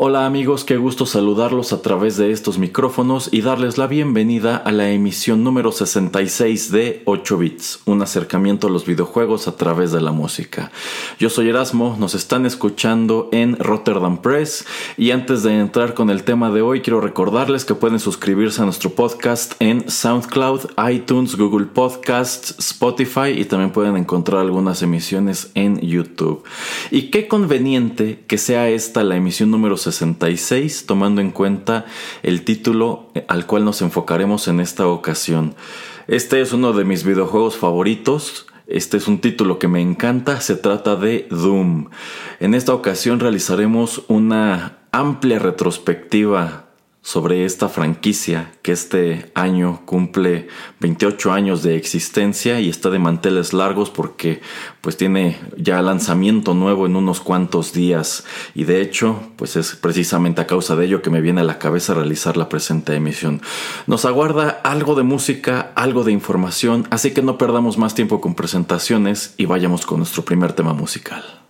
Hola amigos, qué gusto saludarlos a través de estos micrófonos y darles la bienvenida a la emisión número 66 de 8 bits, un acercamiento a los videojuegos a través de la música. Yo soy Erasmo, nos están escuchando en Rotterdam Press y antes de entrar con el tema de hoy quiero recordarles que pueden suscribirse a nuestro podcast en SoundCloud, iTunes, Google Podcasts, Spotify y también pueden encontrar algunas emisiones en YouTube. Y qué conveniente que sea esta la emisión número 66 66, tomando en cuenta el título al cual nos enfocaremos en esta ocasión. Este es uno de mis videojuegos favoritos. Este es un título que me encanta, se trata de Doom. En esta ocasión realizaremos una amplia retrospectiva sobre esta franquicia que este año cumple 28 años de existencia y está de manteles largos porque pues tiene ya lanzamiento nuevo en unos cuantos días y de hecho pues es precisamente a causa de ello que me viene a la cabeza realizar la presente emisión. Nos aguarda algo de música, algo de información, así que no perdamos más tiempo con presentaciones y vayamos con nuestro primer tema musical.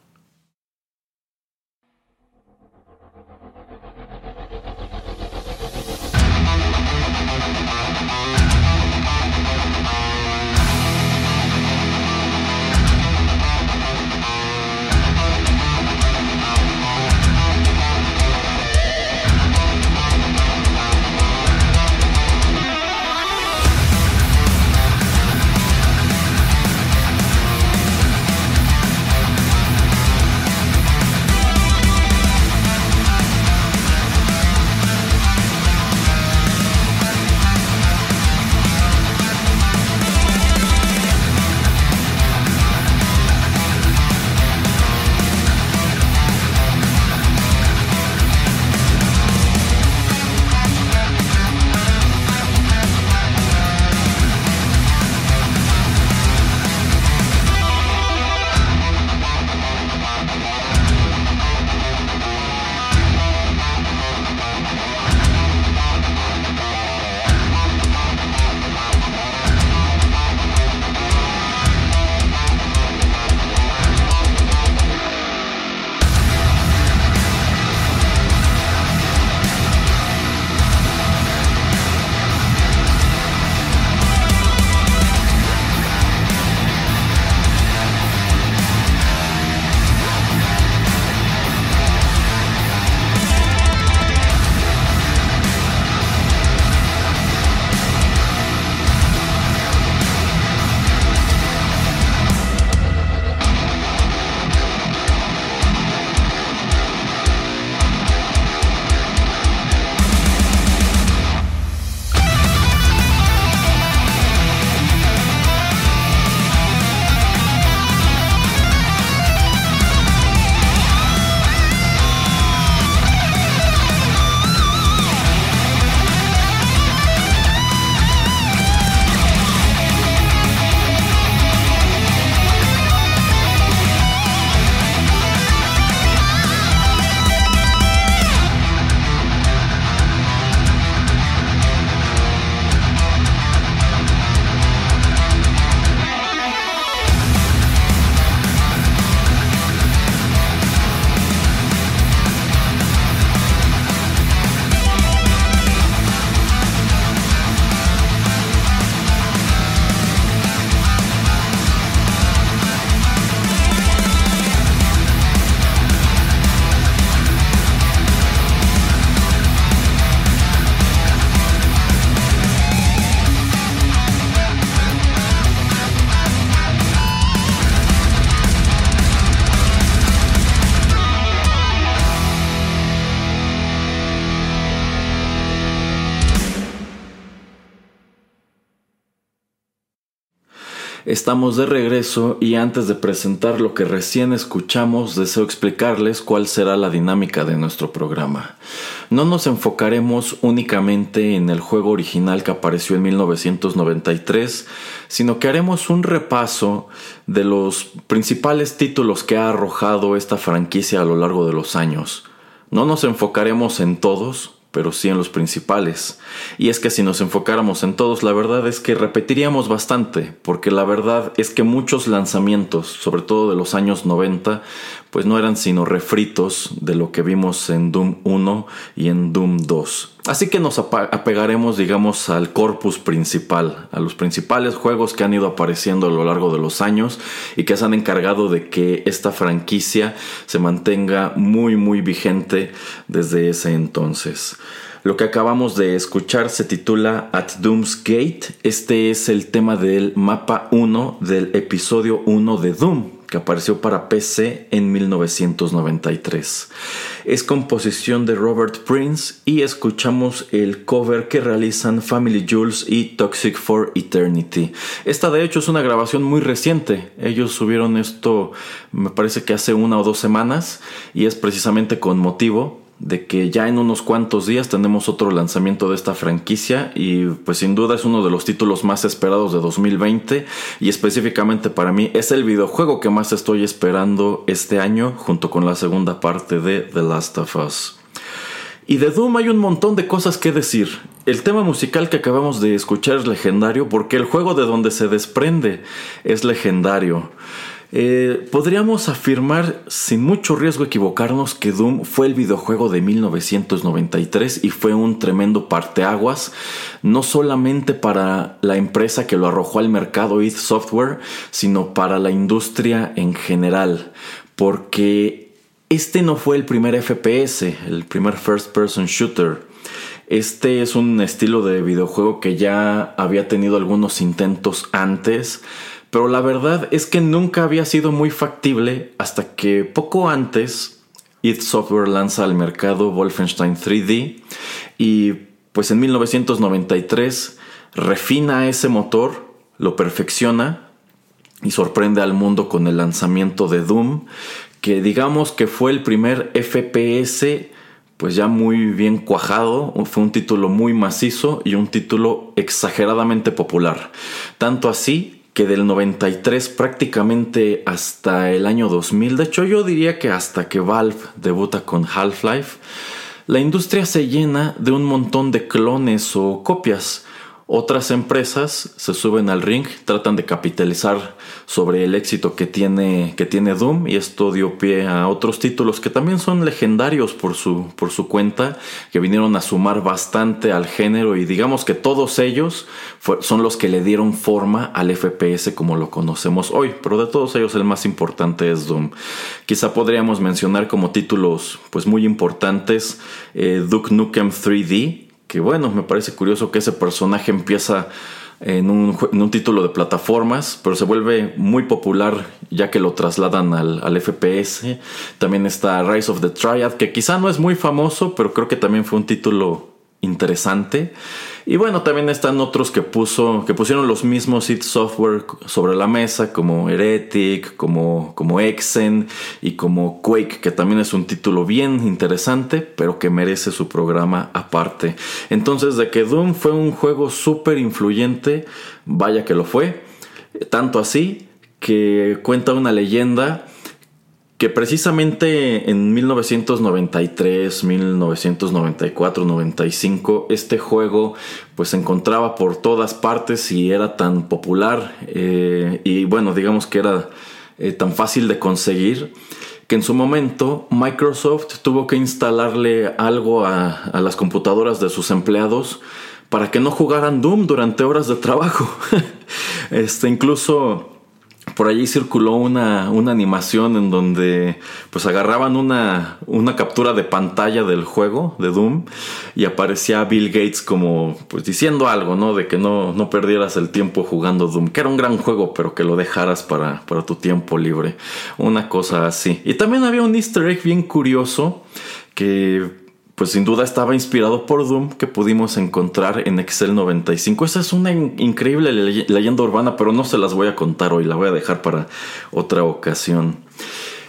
Estamos de regreso y antes de presentar lo que recién escuchamos, deseo explicarles cuál será la dinámica de nuestro programa. No nos enfocaremos únicamente en el juego original que apareció en 1993, sino que haremos un repaso de los principales títulos que ha arrojado esta franquicia a lo largo de los años. No nos enfocaremos en todos, pero sí en los principales. Y es que si nos enfocáramos en todos, la verdad es que repetiríamos bastante, porque la verdad es que muchos lanzamientos, sobre todo de los años 90, pues no eran sino refritos de lo que vimos en Doom 1 y en Doom 2. Así que nos apegaremos, digamos, al corpus principal, a los principales juegos que han ido apareciendo a lo largo de los años y que se han encargado de que esta franquicia se mantenga muy, muy vigente desde ese entonces. Lo que acabamos de escuchar se titula At Doom's Gate. Este es el tema del mapa 1 del episodio 1 de Doom, que apareció para PC en 1993. Es composición de Robert Prince y escuchamos el cover que realizan Family Jules y Toxic for Eternity. Esta de hecho es una grabación muy reciente. Ellos subieron esto me parece que hace una o dos semanas y es precisamente con motivo de que ya en unos cuantos días tenemos otro lanzamiento de esta franquicia y pues sin duda es uno de los títulos más esperados de 2020 y específicamente para mí es el videojuego que más estoy esperando este año junto con la segunda parte de The Last of Us. Y de Doom hay un montón de cosas que decir. El tema musical que acabamos de escuchar es legendario porque el juego de donde se desprende es legendario. Eh, podríamos afirmar sin mucho riesgo equivocarnos que Doom fue el videojuego de 1993 y fue un tremendo parteaguas, no solamente para la empresa que lo arrojó al mercado id Software, sino para la industria en general, porque este no fue el primer FPS, el primer first person shooter. Este es un estilo de videojuego que ya había tenido algunos intentos antes, pero la verdad es que nunca había sido muy factible hasta que poco antes id Software lanza al mercado Wolfenstein 3D y pues en 1993 refina ese motor, lo perfecciona y sorprende al mundo con el lanzamiento de Doom, que digamos que fue el primer FPS pues ya muy bien cuajado, fue un título muy macizo y un título exageradamente popular. Tanto así que del 93 prácticamente hasta el año 2000, de hecho yo diría que hasta que Valve debuta con Half-Life, la industria se llena de un montón de clones o copias. Otras empresas se suben al ring, tratan de capitalizar sobre el éxito que tiene, que tiene Doom y esto dio pie a otros títulos que también son legendarios por su, por su cuenta, que vinieron a sumar bastante al género y digamos que todos ellos son los que le dieron forma al FPS como lo conocemos hoy, pero de todos ellos el más importante es Doom. Quizá podríamos mencionar como títulos pues muy importantes eh, Duke Nukem 3D, que bueno, me parece curioso que ese personaje empieza en un, título de plataformas, pero se vuelve muy popular ya que lo trasladan al, al, FPS. También está Rise of the Triad, que quizá no es muy famoso, pero creo que también fue un título interesante. Y bueno, también están otros que puso, que pusieron los mismos id Software sobre la mesa, como Heretic, como, como Exen y como Quake, que también es un título bien interesante, pero que merece su programa aparte. Entonces, de que Doom fue un juego súper influyente, vaya que lo fue. Tanto así que cuenta una leyenda que precisamente en 1993, 1994, 95, este juego pues se encontraba por todas partes y era tan popular eh, y bueno, digamos que era eh, tan fácil de conseguir que en su momento Microsoft tuvo que instalarle algo a, a las computadoras de sus empleados para que no jugaran Doom durante horas de trabajo. este incluso por allí circuló una, animación en donde pues agarraban una, una captura de pantalla del juego de Doom y aparecía Bill Gates como pues diciendo algo, ¿no? De que no, no perdieras el tiempo jugando Doom, que era un gran juego, pero que lo dejaras para, para tu tiempo libre. Una cosa así. Y también había un easter egg bien curioso que pues sin duda estaba inspirado por Doom que pudimos encontrar en Excel 95. Esa es una increíble leyenda urbana, pero no se las voy a contar hoy, la voy a dejar para otra ocasión.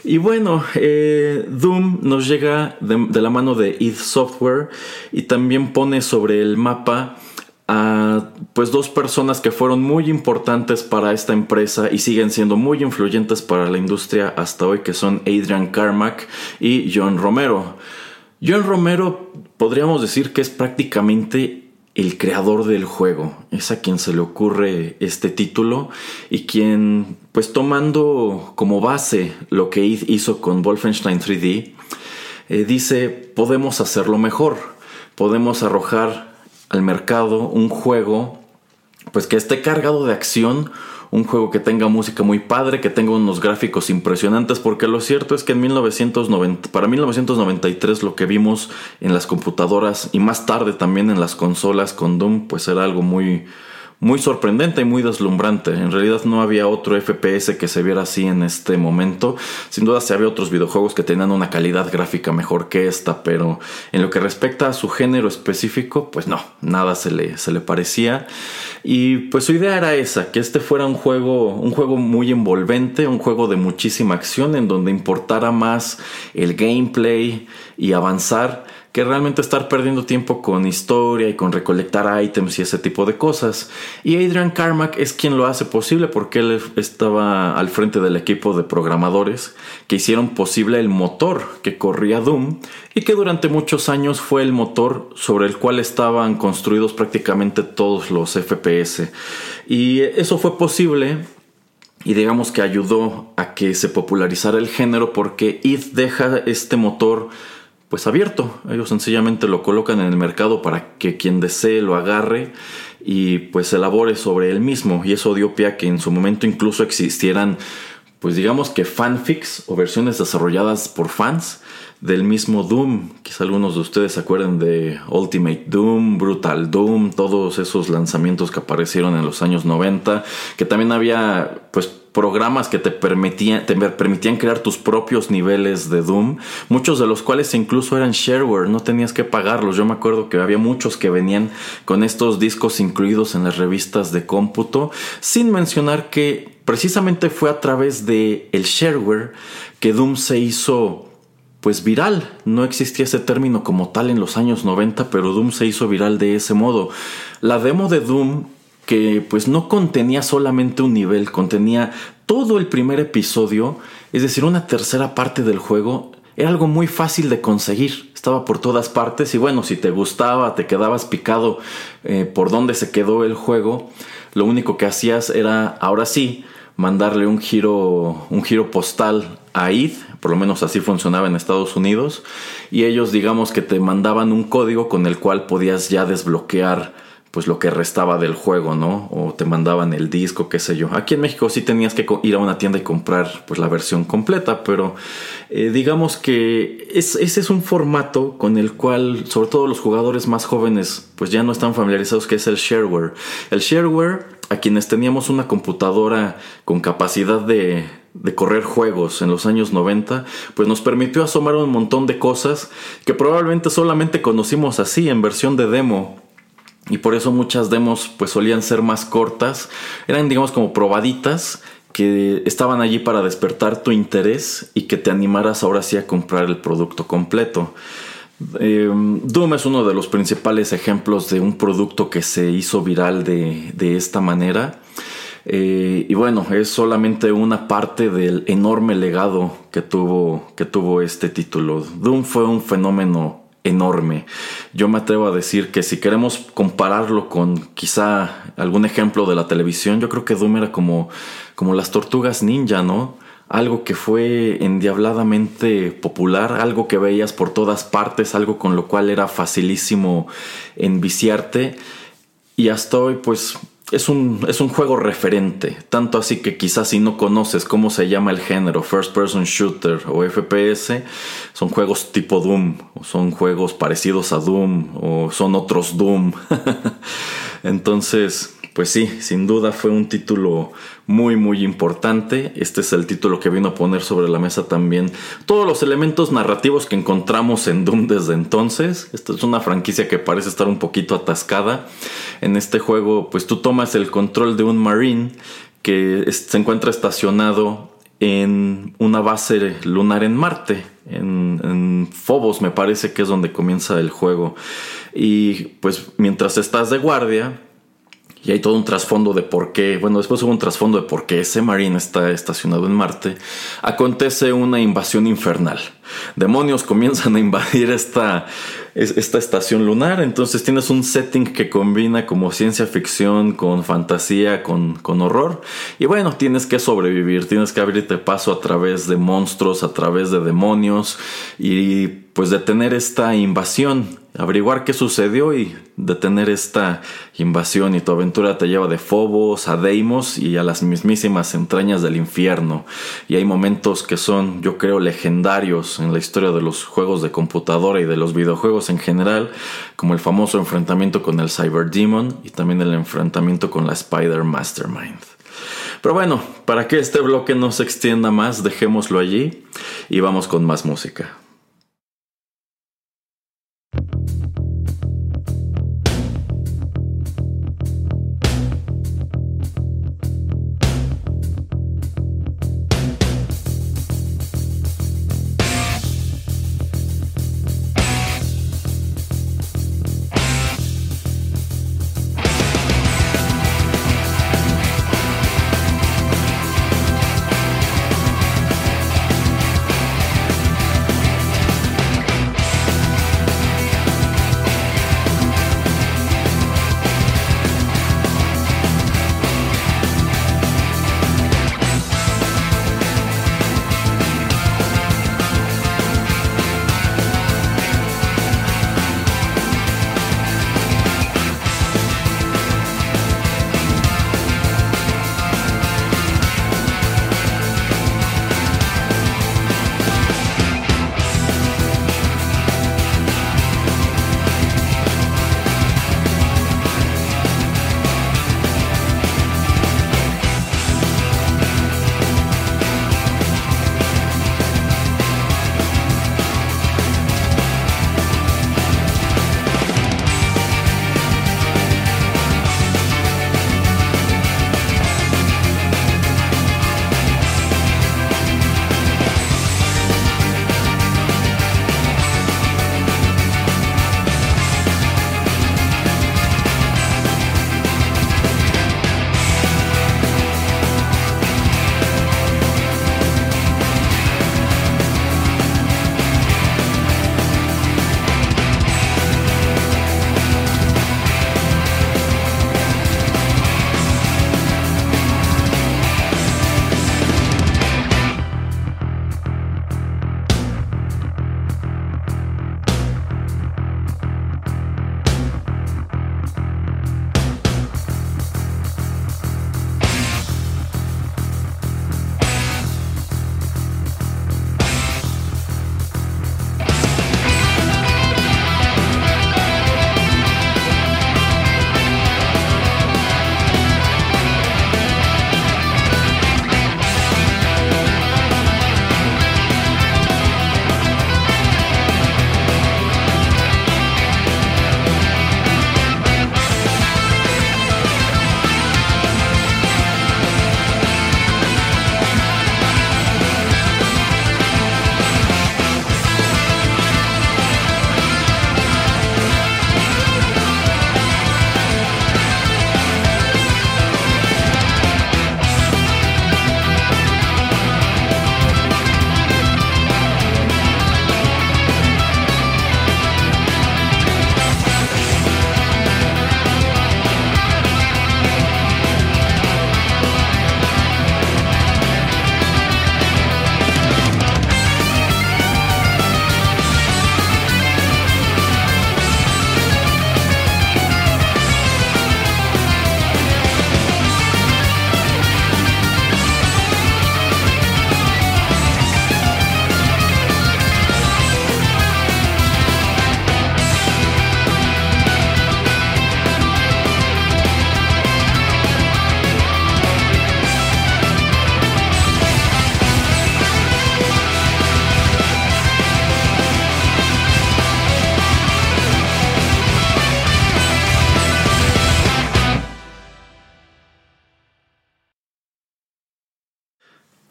Y bueno, eh, Doom nos llega de, la mano de id Software y también pone sobre el mapa a pues dos personas que fueron muy importantes para esta empresa y siguen siendo muy influyentes para la industria hasta hoy, que son Adrian Carmack y John Romero. John Romero podríamos decir que es prácticamente el creador del juego, es a quien se le ocurre este título y quien, pues tomando como base lo que hizo con Wolfenstein 3D, eh, dice, podemos hacerlo mejor, podemos arrojar al mercado un juego pues que esté cargado de acción, un juego que tenga música muy padre, que tenga unos gráficos impresionantes, porque lo cierto es que en 1990, para 1993 lo que vimos en las computadoras y más tarde también en las consolas con Doom, pues era algo muy muy sorprendente y muy deslumbrante. En realidad no había otro FPS que se viera así en este momento. Sin duda se había otros videojuegos que tenían una calidad gráfica mejor que esta, pero en lo que respecta a su género específico, pues no, nada se le, se le parecía. Y pues su idea era esa, que este fuera un juego, un juego muy envolvente, un juego de muchísima acción en donde importara más el gameplay y avanzar que realmente estar perdiendo tiempo con historia y con recolectar items y ese tipo de cosas. Y Adrian Carmack es quien lo hace posible porque él estaba al frente del equipo de programadores que hicieron posible el motor que corría Doom y que durante muchos años fue el motor sobre el cual estaban construidos prácticamente todos los FPS. Y eso fue posible y digamos que ayudó a que se popularizara el género porque id deja este motor pues abierto. Ellos sencillamente lo colocan en el mercado para que quien desee lo agarre y pues elabore sobre él mismo. Y eso dio pie a que en su momento incluso existieran pues digamos que fanfics o versiones desarrolladas por fans del mismo Doom. Quizá algunos de ustedes se acuerden de Ultimate Doom, Brutal Doom, todos esos lanzamientos que aparecieron en los años 90, que también había pues programas que te permitían, crear tus propios niveles de Doom, muchos de los cuales incluso eran shareware, no tenías que pagarlos. Yo me acuerdo que había muchos que venían con estos discos incluidos en las revistas de cómputo, sin mencionar que precisamente fue a través de el shareware que Doom se hizo pues viral. No existía ese término como tal en los años 90, pero Doom se hizo viral de ese modo. La demo de Doom que pues no contenía solamente un nivel, contenía todo el primer episodio, es decir, una tercera parte del juego, era algo muy fácil de conseguir, estaba por todas partes y bueno, si te gustaba, te quedabas picado eh, por dónde se quedó el juego, lo único que hacías era, ahora sí, mandarle un giro, un giro postal a id, por lo menos así funcionaba en Estados Unidos, y ellos digamos que te mandaban un código con el cual podías ya desbloquear pues lo que restaba del juego, ¿no? O te mandaban el disco, qué sé yo. Aquí en México sí tenías que ir a una tienda y comprar pues la versión completa, pero eh, digamos que ese es un formato con el cual, sobre todo los jugadores más jóvenes, pues ya no están familiarizados, que es el shareware. El shareware, a quienes teníamos una computadora con capacidad de, de correr juegos en los años 90, pues nos permitió asomar un montón de cosas que probablemente solamente conocimos así en versión de demo y por eso muchas demos pues solían ser más cortas, eran digamos como probaditas que estaban allí para despertar tu interés y que te animaras ahora sí a comprar el producto completo. Em, Doom es uno de los principales ejemplos de un producto que se hizo viral de, esta manera. Eh, y bueno, es solamente una parte del enorme legado que tuvo, que tuvo este título. Doom fue un fenómeno enorme. Yo me atrevo a decir que si queremos compararlo con quizá algún ejemplo de la televisión, yo creo que Doom era como, como las tortugas ninja, ¿no? Algo que fue endiabladamente popular, algo que veías por todas partes, algo con lo cual era facilísimo enviciarte. Y hasta hoy, pues es un, es un juego referente, tanto así que quizás si no conoces cómo se llama el género, First Person Shooter o FPS, son juegos tipo Doom, o son juegos parecidos a Doom, o son otros Doom. Entonces, pues sí, sin duda fue un título muy muy importante. Este es el título que vino a poner sobre la mesa también todos los elementos narrativos que encontramos en Doom desde entonces. Esta es una franquicia que parece estar un poquito atascada. En este juego pues tú tomas el control de un marine que se encuentra estacionado en una base lunar en Marte, en, en, Phobos me parece que es donde comienza el juego. Y pues mientras estás de guardia, y hay todo un trasfondo de por qué, bueno, después hubo un trasfondo de por qué ese marine está estacionado en Marte, acontece una invasión infernal. Demonios comienzan a invadir esta, esta estación lunar, entonces tienes un setting que combina como ciencia ficción con fantasía, con, con horror, y bueno, tienes que sobrevivir, tienes que abrirte paso a través de monstruos, a través de demonios, y pues detener esta invasión averiguar qué sucedió y detener esta invasión y tu aventura te lleva de Phobos a Deimos y a las mismísimas entrañas del infierno. Y hay momentos que son, yo creo, legendarios en la historia de los juegos de computadora y de los videojuegos en general, como el famoso enfrentamiento con el Cyber Demon y también el enfrentamiento con la Spider Mastermind. Pero bueno, para que este bloque no se extienda más, dejémoslo allí y vamos con más música.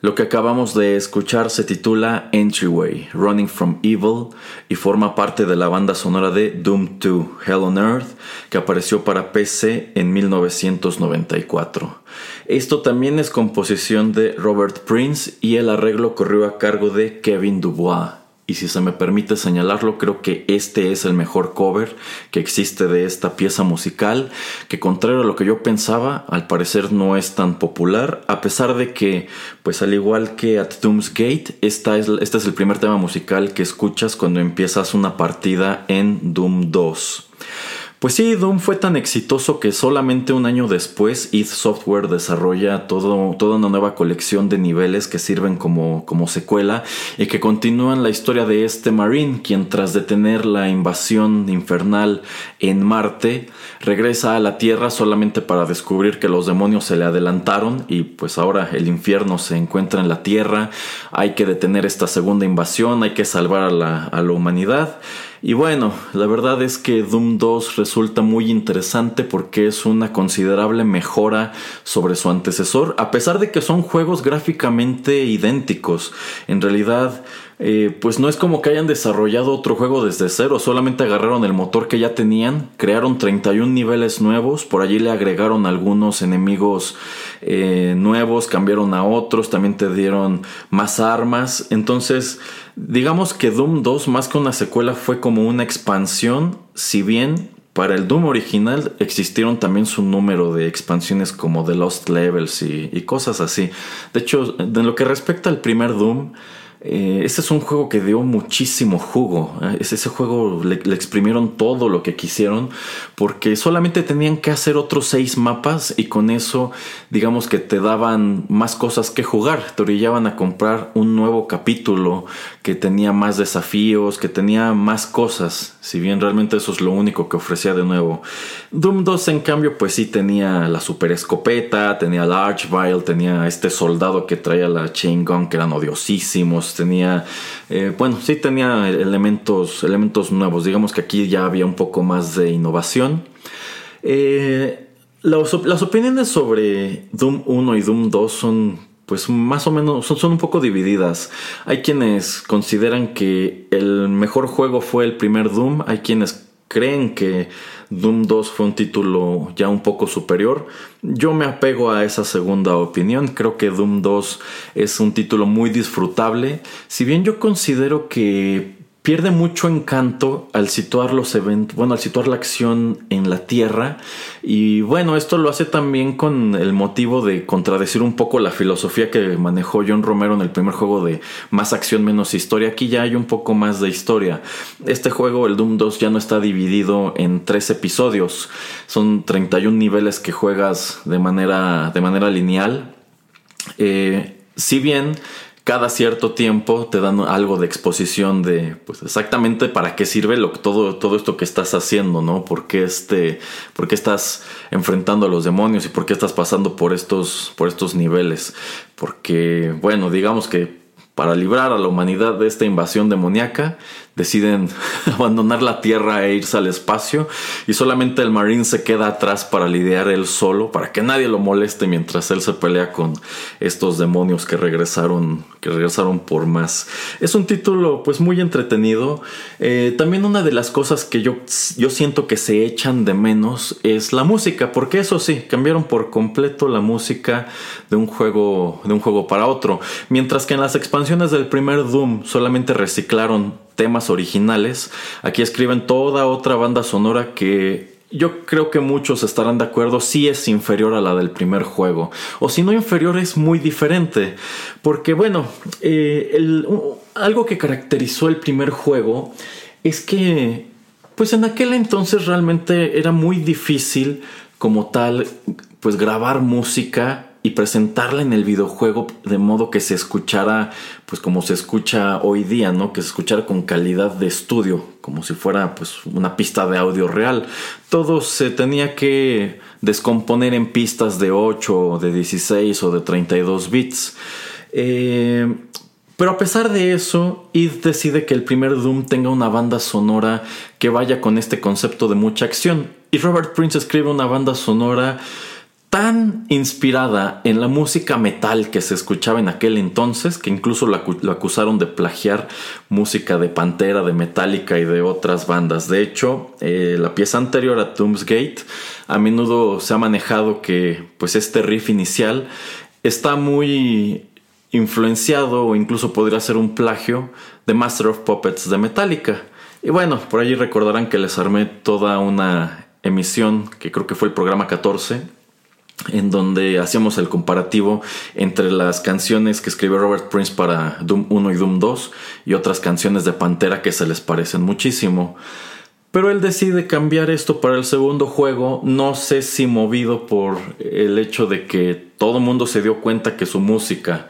Lo que acabamos de escuchar se titula Entryway, Running from Evil, y forma parte de la banda sonora de Doom 2, Hell on Earth, que apareció para PC en 1994. Esto también es composición de Robert Prince y el arreglo corrió a cargo de Kevin Dubois y si se me permite señalarlo, creo que este es el mejor cover que existe de esta pieza musical, que contrario a lo que yo pensaba, al parecer no es tan popular, a pesar de que, pues al igual que at Doom's Gate, esta es, este es el primer tema musical que escuchas cuando empiezas una partida en Doom 2. Pues sí, Doom fue tan exitoso que solamente un año después id Software desarrolla todo, toda una nueva colección de niveles que sirven como, como secuela y que continúan la historia de este Marine, quien tras detener la invasión infernal en Marte, regresa a la Tierra solamente para descubrir que los demonios se le adelantaron y pues ahora el infierno se encuentra en la Tierra, hay que detener esta segunda invasión, hay que salvar a la, a la humanidad. Y bueno, la verdad es que Doom 2 resulta muy interesante porque es una considerable mejora sobre su antecesor, a pesar de que son juegos gráficamente idénticos. En realidad, eh, pues no es como que hayan desarrollado otro juego desde cero, solamente agarraron el motor que ya tenían, crearon 31 niveles nuevos, por allí le agregaron algunos enemigos eh, nuevos, cambiaron a otros, también te dieron más armas, entonces digamos que Doom 2 más que una secuela fue como una expansión, si bien para el Doom original existieron también su número de expansiones como The Lost Levels y, y cosas así. De hecho, en lo que respecta al primer Doom, este es un juego que dio muchísimo jugo. ¿eh? ese juego le, exprimieron todo lo que quisieron porque solamente tenían que hacer otros seis mapas y con eso digamos que te daban más cosas que jugar. Te orillaban a comprar un nuevo capítulo que tenía más desafíos, que tenía más cosas. Si bien realmente eso es lo único que ofrecía de nuevo. Doom 2 en cambio pues sí tenía la super escopeta, tenía la Archvile, tenía este soldado que traía la chain gun que eran odiosísimos tenía, eh, bueno, sí tenía elementos, elementos nuevos. Digamos que aquí ya había un poco más de innovación. Eh, las, opiniones sobre Doom 1 y Doom 2 son pues más o menos son, son, un poco divididas. Hay quienes consideran que el mejor juego fue el primer Doom, hay quienes creen que Doom 2 fue un título ya un poco superior. Yo me apego a esa segunda opinión. Creo que Doom 2 es un título muy disfrutable. Si bien yo considero que pierde mucho encanto al situar los eventos, bueno, al situar la acción en la Tierra. Y bueno, esto lo hace también con el motivo de contradecir un poco la filosofía que manejó John Romero en el primer juego de más acción, menos historia. Aquí ya hay un poco más de historia. Este juego, el Doom 2, ya no está dividido en tres episodios. Son 31 niveles que juegas de manera, de manera lineal. Eh, si bien cada cierto tiempo te dan algo de exposición de pues exactamente para qué sirve lo, todo, todo esto que estás haciendo, ¿no? ¿Por qué, este, por qué estás enfrentando a los demonios y por qué estás pasando por estos, por estos niveles. Porque, bueno, digamos que para librar a la humanidad de esta invasión demoníaca, deciden abandonar la Tierra e irse al espacio y solamente el Marine se queda atrás para lidiar él solo, para que nadie lo moleste mientras él se pelea con estos demonios que regresaron, que regresaron por más. Es un título pues muy entretenido. Eh, también una de las cosas que yo, yo siento que se echan de menos es la música, porque eso sí, cambiaron por completo la música de un juego, de un juego para otro. Mientras que en las expansiones del primer Doom solamente reciclaron temas originales. Aquí escriben toda otra banda sonora que yo creo que muchos estarán de acuerdo si es inferior a la del primer juego. O si no inferior es muy diferente. Porque bueno, eh, algo que caracterizó el primer juego es que pues en aquel entonces realmente era muy difícil como tal pues grabar música y presentarla en el videojuego de modo que se escuchara pues como se escucha hoy día, ¿no? Que se escuchara con calidad de estudio, como si fuera pues una pista de audio real. Todo se tenía que descomponer en pistas de 8, de 16 o de 32 bits. Eh, pero a pesar de eso, Id decide que el primer Doom tenga una banda sonora que vaya con este concepto de mucha acción. Y Robert Prince escribe una banda sonora tan inspirada en la música metal que se escuchaba en aquel entonces, que incluso lo, acusaron de plagiar música de Pantera, de Metallica y de otras bandas. De hecho, eh, la pieza anterior a Doomsgate a menudo se ha manejado que pues este riff inicial está muy influenciado o incluso podría ser un plagio de Master of Puppets de Metallica. Y bueno, por allí recordarán que les armé toda una emisión, que creo que fue el programa 14, en donde hacíamos el comparativo entre las canciones que escribió Robert Prince para Doom 1 y Doom 2 y otras canciones de Pantera que se les parecen muchísimo. Pero él decide cambiar esto para el segundo juego, no sé si movido por el hecho de que todo el mundo se dio cuenta que su música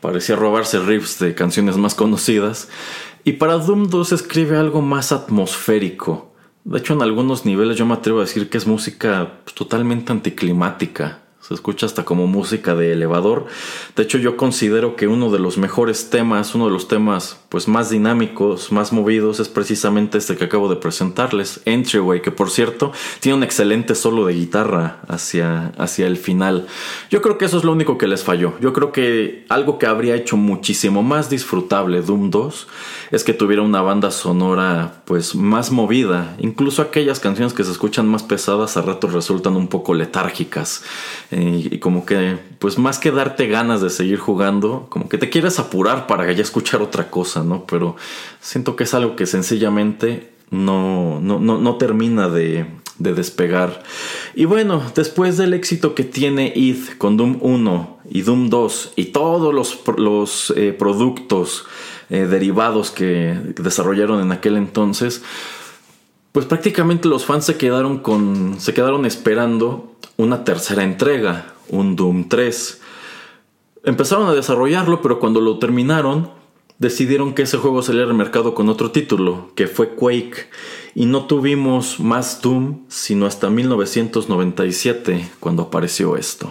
parecía robarse riffs de canciones más conocidas, y para Doom 2 escribe algo más atmosférico de hecho, en algunos niveles yo me atrevo a decir que es música totalmente anticlimática. Se escucha hasta como música de elevador. De hecho, yo considero que uno de los mejores temas, uno de los temas pues más dinámicos, más movidos, es precisamente este que acabo de presentarles, Entryway, que por cierto tiene un excelente solo de guitarra hacia, hacia el final. Yo creo que eso es lo único que les falló. Yo creo que algo que habría hecho muchísimo más disfrutable Doom 2 es que tuviera una banda sonora pues más movida. Incluso aquellas canciones que se escuchan más pesadas a ratos resultan un poco letárgicas y, como que, pues más que darte ganas de seguir jugando, como que te quieres apurar para ya escuchar otra cosa, ¿no? Pero siento que es algo que sencillamente no, no, no, termina de, despegar. Y bueno, después del éxito que tiene id con Doom 1 y Doom 2 y todos los, los eh, productos eh, derivados que desarrollaron en aquel entonces, pues prácticamente los fans se quedaron con. se quedaron esperando una tercera entrega, un Doom 3. Empezaron a desarrollarlo, pero cuando lo terminaron, decidieron que ese juego saliera al mercado con otro título, que fue Quake, y no tuvimos más Doom sino hasta 1997, cuando apareció esto.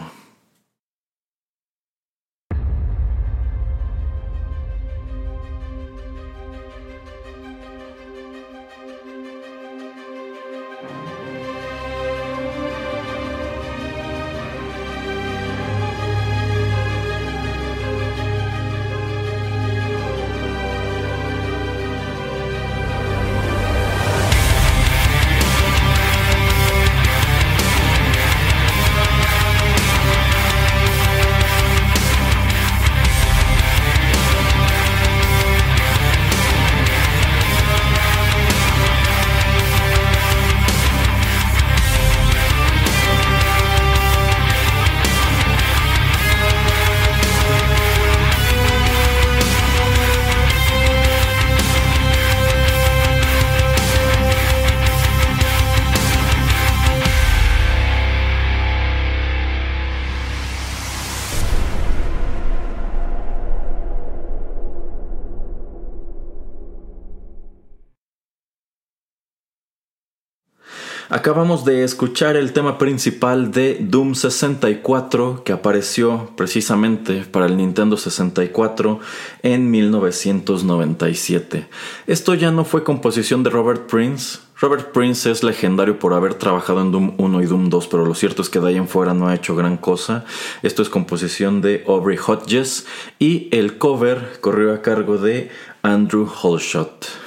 Acabamos de escuchar el tema principal de Doom 64 que apareció precisamente para el Nintendo 64 en 1997. Esto ya no fue composición de Robert Prince. Robert Prince es legendario por haber trabajado en Doom 1 y Doom 2, pero lo cierto es que de ahí en fuera no ha hecho gran cosa. Esto es composición de Aubrey Hodges y el cover corrió a cargo de Andrew Holshot.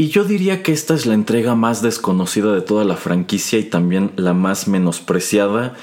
Y yo diría que esta es la entrega más desconocida de toda la franquicia y también la más menospreciada,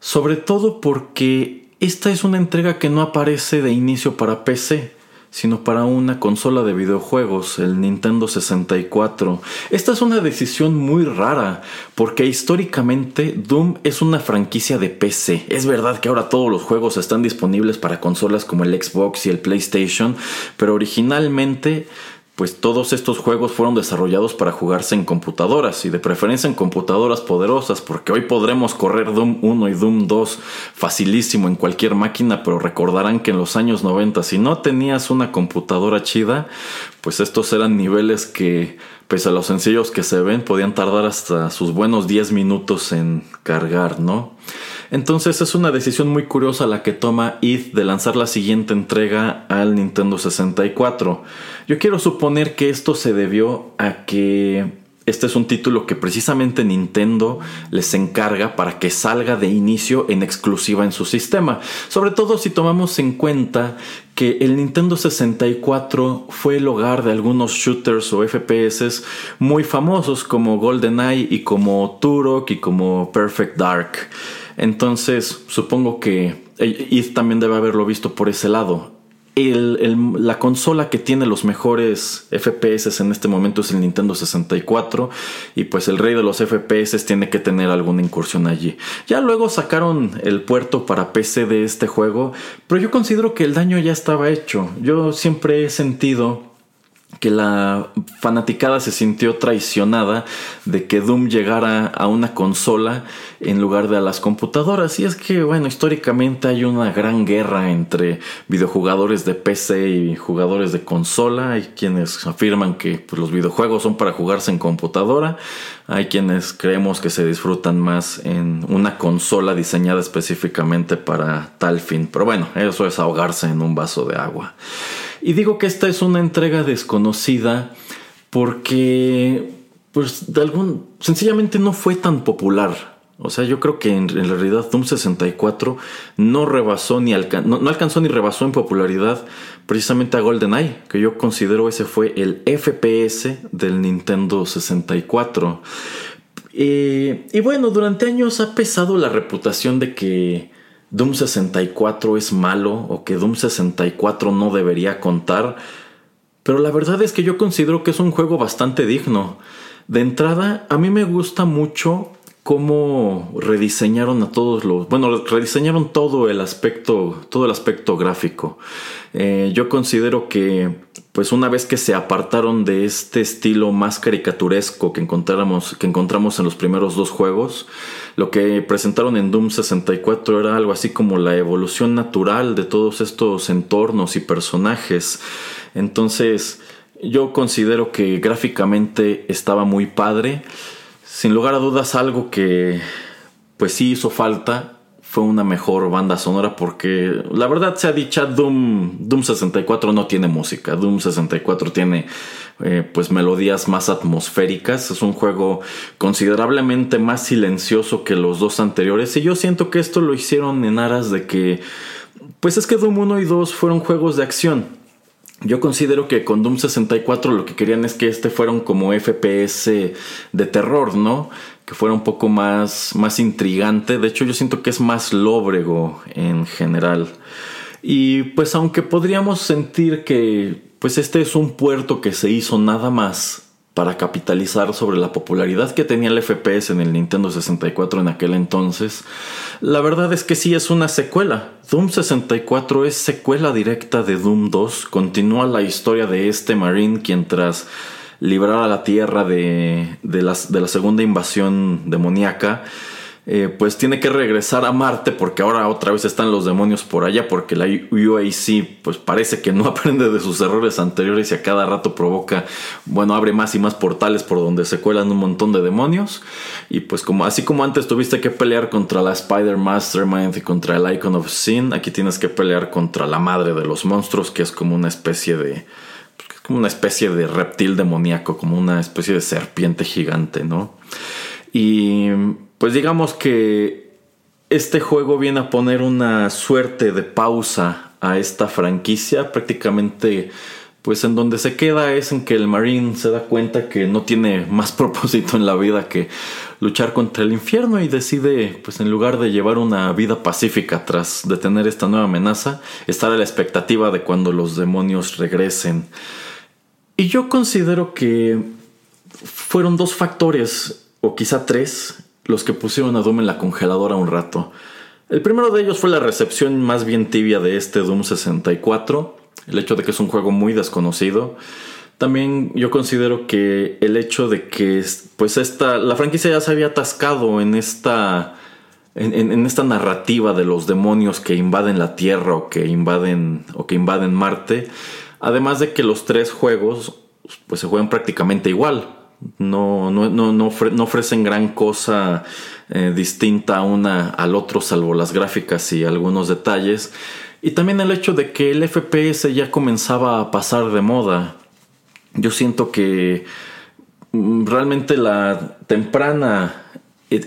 sobre todo porque esta es una entrega que no aparece de inicio para PC, sino para una consola de videojuegos, el Nintendo 64. Esta es una decisión muy rara, porque históricamente Doom es una franquicia de PC. Es verdad que ahora todos los juegos están disponibles para consolas como el Xbox y el PlayStation, pero originalmente pues todos estos juegos fueron desarrollados para jugarse en computadoras y de preferencia en computadoras poderosas porque hoy podremos correr Doom 1 y Doom 2 facilísimo en cualquier máquina pero recordarán que en los años 90 si no tenías una computadora chida pues estos eran niveles que pese a los sencillos que se ven podían tardar hasta sus buenos 10 minutos en cargar, ¿no? Entonces es una decisión muy curiosa la que toma id de lanzar la siguiente entrega al Nintendo 64. Yo quiero suponer que esto se debió a que este es un título que precisamente Nintendo les encarga para que salga de inicio en exclusiva en su sistema. Sobre todo si tomamos en cuenta que el Nintendo 64 fue el hogar de algunos shooters o FPS muy famosos como GoldenEye y como Turok y como Perfect Dark. Entonces supongo que y también debe haberlo visto por ese lado la consola que tiene los mejores FPS en este momento es el Nintendo 64 y pues el rey de los FPS tiene que tener alguna incursión allí. Ya luego sacaron el puerto para PC de este juego, pero yo considero que el daño ya estaba hecho. Yo siempre he sentido que la fanaticada se sintió traicionada de que Doom llegara a una consola en lugar de a las computadoras. Y es que, bueno, históricamente hay una gran guerra entre videojugadores de PC y jugadores de consola. Hay quienes afirman que pues, los videojuegos son para jugarse en computadora. Hay quienes creemos que se disfrutan más en una consola diseñada específicamente para tal fin. Pero bueno, eso es ahogarse en un vaso de agua. Y digo que esta es una entrega desconocida porque, pues, de algún, sencillamente no fue tan popular. O sea, yo creo que en, realidad Doom 64 no rebasó ni no, alcanzó ni rebasó en popularidad precisamente a GoldenEye, que yo considero ese fue el FPS del Nintendo 64. Eh, y bueno, durante años ha pesado la reputación de que Doom 64 es malo o que Doom 64 no debería contar, pero la verdad es que yo considero que es un juego bastante digno. De entrada, a mí me gusta mucho cómo rediseñaron a todos los, bueno, rediseñaron todo el aspecto, todo el aspecto gráfico. Eh, yo considero que, pues una vez que se apartaron de este estilo más caricaturesco que encontramos, que encontramos en los primeros dos juegos, lo que presentaron en Doom 64 era algo así como la evolución natural de todos estos entornos y personajes. Entonces, yo considero que gráficamente estaba muy padre. Sin lugar a dudas, algo que pues sí hizo falta fue una mejor banda sonora porque la verdad se ha dicho Doom, Doom 64 no tiene música, Doom 64 tiene eh, pues melodías más atmosféricas, es un juego considerablemente más silencioso que los dos anteriores y yo siento que esto lo hicieron en aras de que pues es que Doom 1 y 2 fueron juegos de acción. Yo considero que con Doom 64 lo que querían es que este fuera como FPS de terror, ¿no? Que fuera un poco más, más intrigante. De hecho, yo siento que es más lóbrego en general. Y pues aunque podríamos sentir que pues este es un puerto que se hizo nada más para capitalizar sobre la popularidad que tenía el FPS en el Nintendo 64 en aquel entonces, la verdad es que sí es una secuela. Doom 64 es secuela directa de Doom 2, continúa la historia de este Marine quien tras librar a la Tierra de, de, la segunda invasión demoníaca, eh, pues tiene que regresar a Marte porque ahora otra vez están los demonios por allá porque la UAC pues parece que no aprende de sus errores anteriores y a cada rato provoca, bueno, abre más y más portales por donde se cuelan un montón de demonios. Y pues como así como antes tuviste que pelear contra la Spider Mastermind y contra el Icon of Sin, aquí tienes que pelear contra la madre de los monstruos que es como una especie de como una especie de reptil demoníaco, como una especie de serpiente gigante, ¿no? Y pues digamos que este juego viene a poner una suerte de pausa a esta franquicia, prácticamente pues en donde se queda es en que el Marine se da cuenta que no tiene más propósito en la vida que luchar contra el infierno y decide, pues en lugar de llevar una vida pacífica tras detener esta nueva amenaza, estar a la expectativa de cuando los demonios regresen. Y yo considero que fueron dos factores, o quizá tres, los que pusieron a Doom en la congeladora un rato. El primero de ellos fue la recepción más bien tibia de este Doom 64, el hecho de que es un juego muy desconocido. También yo considero que el hecho de que pues esta, la franquicia ya se había atascado en esta, en, esta narrativa de los demonios que invaden la Tierra o que invaden, o que invaden Marte Además de que los tres juegos pues, se juegan prácticamente igual. No, no, no, no, ofrecen gran cosa eh, distinta una al otro, salvo las gráficas y algunos detalles. Y también el hecho de que el FPS ya comenzaba a pasar de moda. Yo siento que mm, realmente la temprana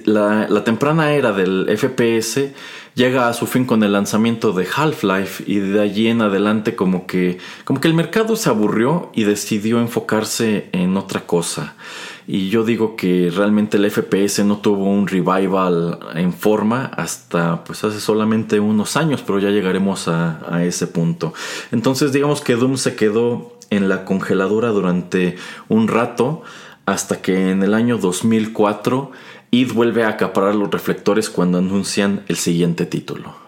la, temprana era del FPS llega a su fin con el lanzamiento de Half-Life y de allí en adelante como que, como que el mercado se aburrió y decidió enfocarse en otra cosa. Y yo digo que realmente el FPS no tuvo un revival en forma hasta pues hace solamente unos años, pero ya llegaremos a, a ese punto. Entonces digamos que Doom se quedó en la congeladora durante un rato hasta que en el año 2004 id vuelve a acaparar los reflectores cuando anuncian el siguiente título.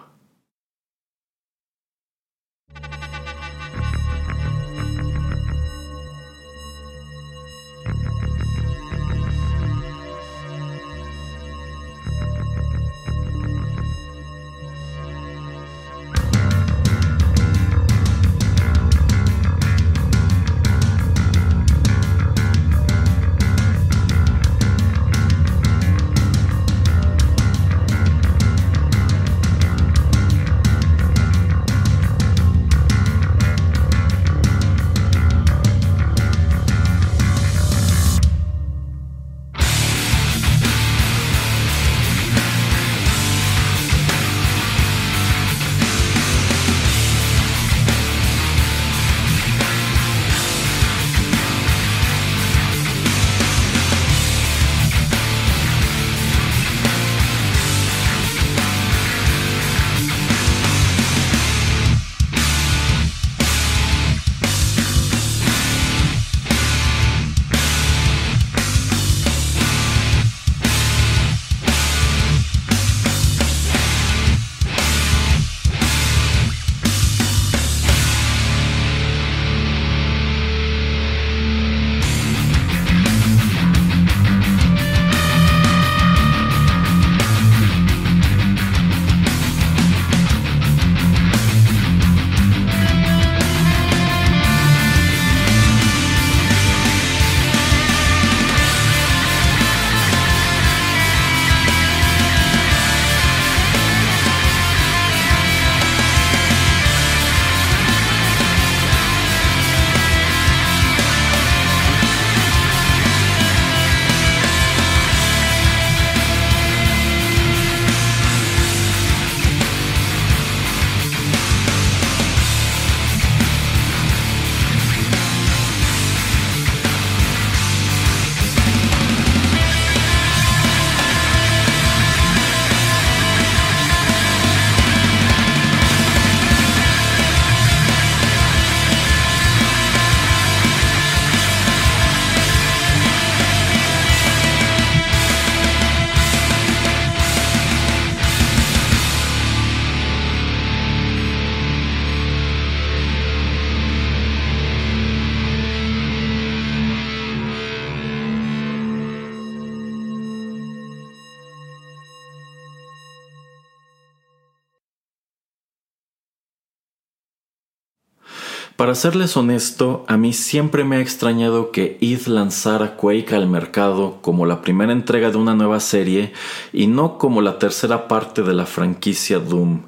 Para serles honesto, a mí siempre me ha extrañado que id lanzara Quake al mercado como la primera entrega de una nueva serie y no como la tercera parte de la franquicia Doom,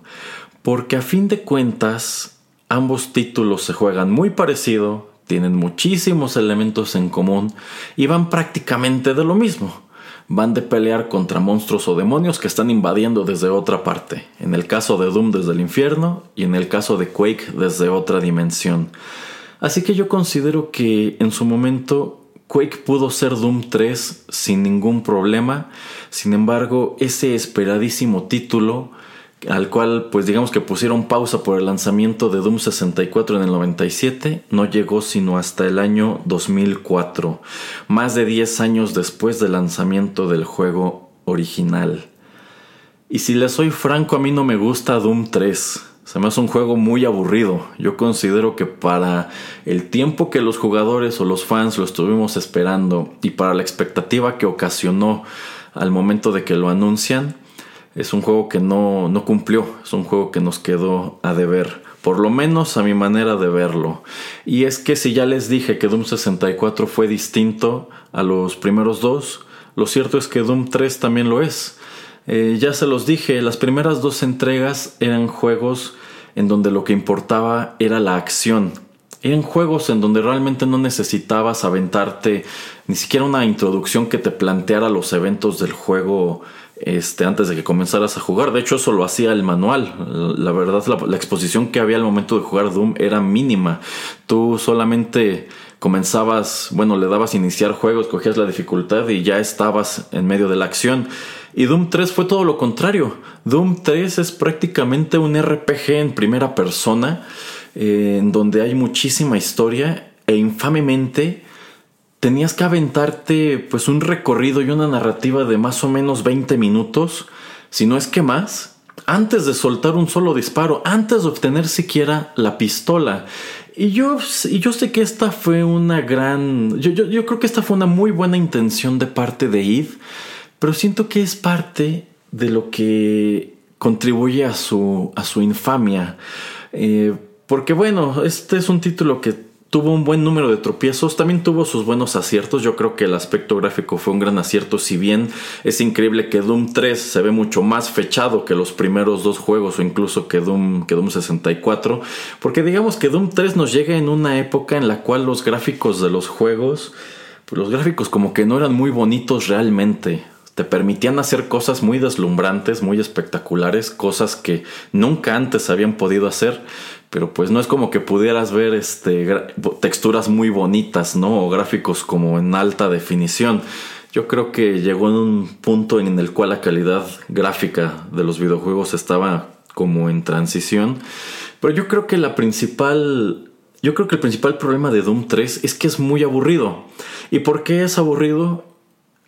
porque a fin de cuentas ambos títulos se juegan muy parecido, tienen muchísimos elementos en común y van prácticamente de lo mismo van de pelear contra monstruos o demonios que están invadiendo desde otra parte. En el caso de Doom desde el infierno y en el caso de Quake desde otra dimensión. Así que yo considero que en su momento Quake pudo ser Doom 3 sin ningún problema. Sin embargo, ese esperadísimo título al cual pues digamos que pusieron pausa por el lanzamiento de Doom 64 en el 97, no llegó sino hasta el año 2004, más de 10 años después del lanzamiento del juego original. Y si les soy franco, a mí no me gusta Doom 3. Se me hace un juego muy aburrido. Yo considero que para el tiempo que los jugadores o los fans lo estuvimos esperando y para la expectativa que ocasionó al momento de que lo anuncian, es un juego que no, no cumplió, es un juego que nos quedó a deber, por lo menos a mi manera de verlo. Y es que si ya les dije que Doom 64 fue distinto a los primeros dos, lo cierto es que Doom 3 también lo es. Eh, ya se los dije, las primeras dos entregas eran juegos en donde lo que importaba era la acción. eran juegos en donde realmente no necesitabas aventarte ni siquiera una introducción que te planteara los eventos del juego este, antes de que comenzaras a jugar. De hecho, eso lo hacía el manual. La verdad, la, exposición que había al momento de jugar Doom era mínima. Tú solamente comenzabas, bueno, le dabas iniciar juego, escogías la dificultad y ya estabas en medio de la acción. Y Doom 3 fue todo lo contrario. Doom 3 es prácticamente un RPG en primera persona en donde hay muchísima historia e infamemente tenías que aventarte pues un recorrido y una narrativa de más o menos 20 minutos, si no es que más, antes de soltar un solo disparo, antes de obtener siquiera la pistola. Y yo, y yo sé que esta fue una gran... Yo, yo, creo que esta fue una muy buena intención de parte de Eve, pero siento que es parte de lo que contribuye a su, a su infamia. Eh, porque bueno, este es un título que tuvo un buen número de tropiezos, también tuvo sus buenos aciertos, yo creo que el aspecto gráfico fue un gran acierto, si bien es increíble que Doom 3 se ve mucho más fechado que los primeros dos juegos o incluso que Doom, que Doom 64, porque digamos que Doom 3 nos llega en una época en la cual los gráficos de los juegos, pues los gráficos como que no eran muy bonitos realmente, te permitían hacer cosas muy deslumbrantes, muy espectaculares, cosas que nunca antes habían podido hacer, pero pues no es como que pudieras ver este, texturas muy bonitas, ¿no? O gráficos como en alta definición. Yo creo que llegó en un punto en el cual la calidad gráfica de los videojuegos estaba como en transición. Pero yo creo que la principal. Yo creo que el principal problema de Doom 3 es que es muy aburrido. ¿Y por qué es aburrido?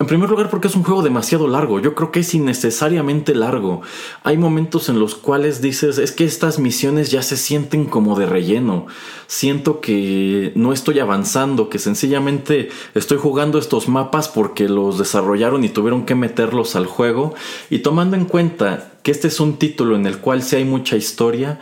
En primer lugar porque es un juego demasiado largo, yo creo que es innecesariamente largo. Hay momentos en los cuales dices, es que estas misiones ya se sienten como de relleno. Siento que no estoy avanzando, que sencillamente estoy jugando estos mapas porque los desarrollaron y tuvieron que meterlos al juego. Y tomando en cuenta que este es un título en el cual sí hay mucha historia,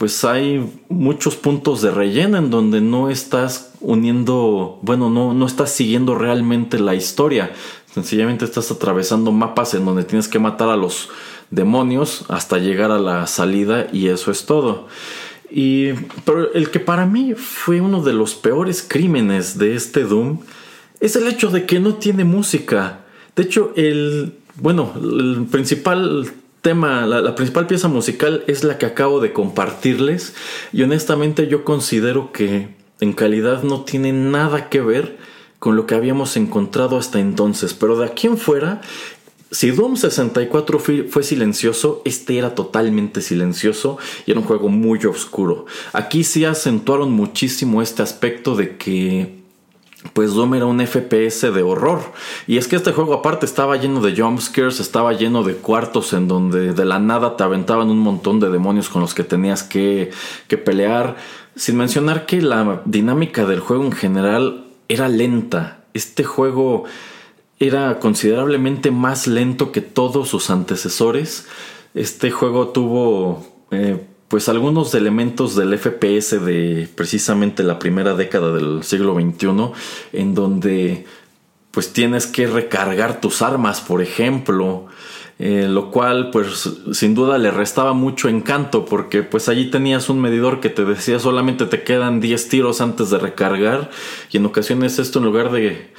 pues hay muchos puntos de relleno en donde no estás uniendo, bueno, no, no estás siguiendo realmente la historia. Sencillamente estás atravesando mapas en donde tienes que matar a los demonios hasta llegar a la salida y eso es todo. Y pero el que para mí fue uno de los peores crímenes de este Doom es el hecho de que no tiene música. De hecho, el bueno, el principal tema, la, principal pieza musical es la que acabo de compartirles y honestamente yo considero que en calidad no tiene nada que ver con lo que habíamos encontrado hasta entonces, pero de aquí en fuera si Doom 64 fue, silencioso, este era totalmente silencioso y era un juego muy oscuro. Aquí sí acentuaron muchísimo este aspecto de que pues Doom era un FPS de horror. Y es que este juego aparte estaba lleno de jumpscares, estaba lleno de cuartos en donde de la nada te aventaban un montón de demonios con los que tenías que, que pelear. Sin mencionar que la dinámica del juego en general era lenta. Este juego era considerablemente más lento que todos sus antecesores. Este juego tuvo eh, pues algunos elementos del FPS de precisamente la primera década del siglo XXI, en donde pues tienes que recargar tus armas, por ejemplo, eh, lo cual pues sin duda le restaba mucho encanto porque pues allí tenías un medidor que te decía solamente te quedan 10 tiros antes de recargar y en ocasiones esto en lugar de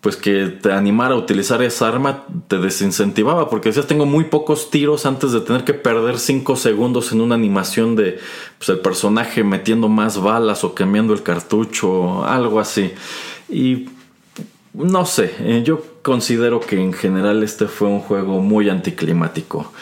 pues que te animara a utilizar esa arma te desincentivaba porque decías tengo muy pocos tiros antes de tener que perder 5 segundos en una animación de pues, el personaje metiendo más balas o cambiando el cartucho o algo así. Y no sé eh, yo considero que en general este fue un juego muy anticlimático.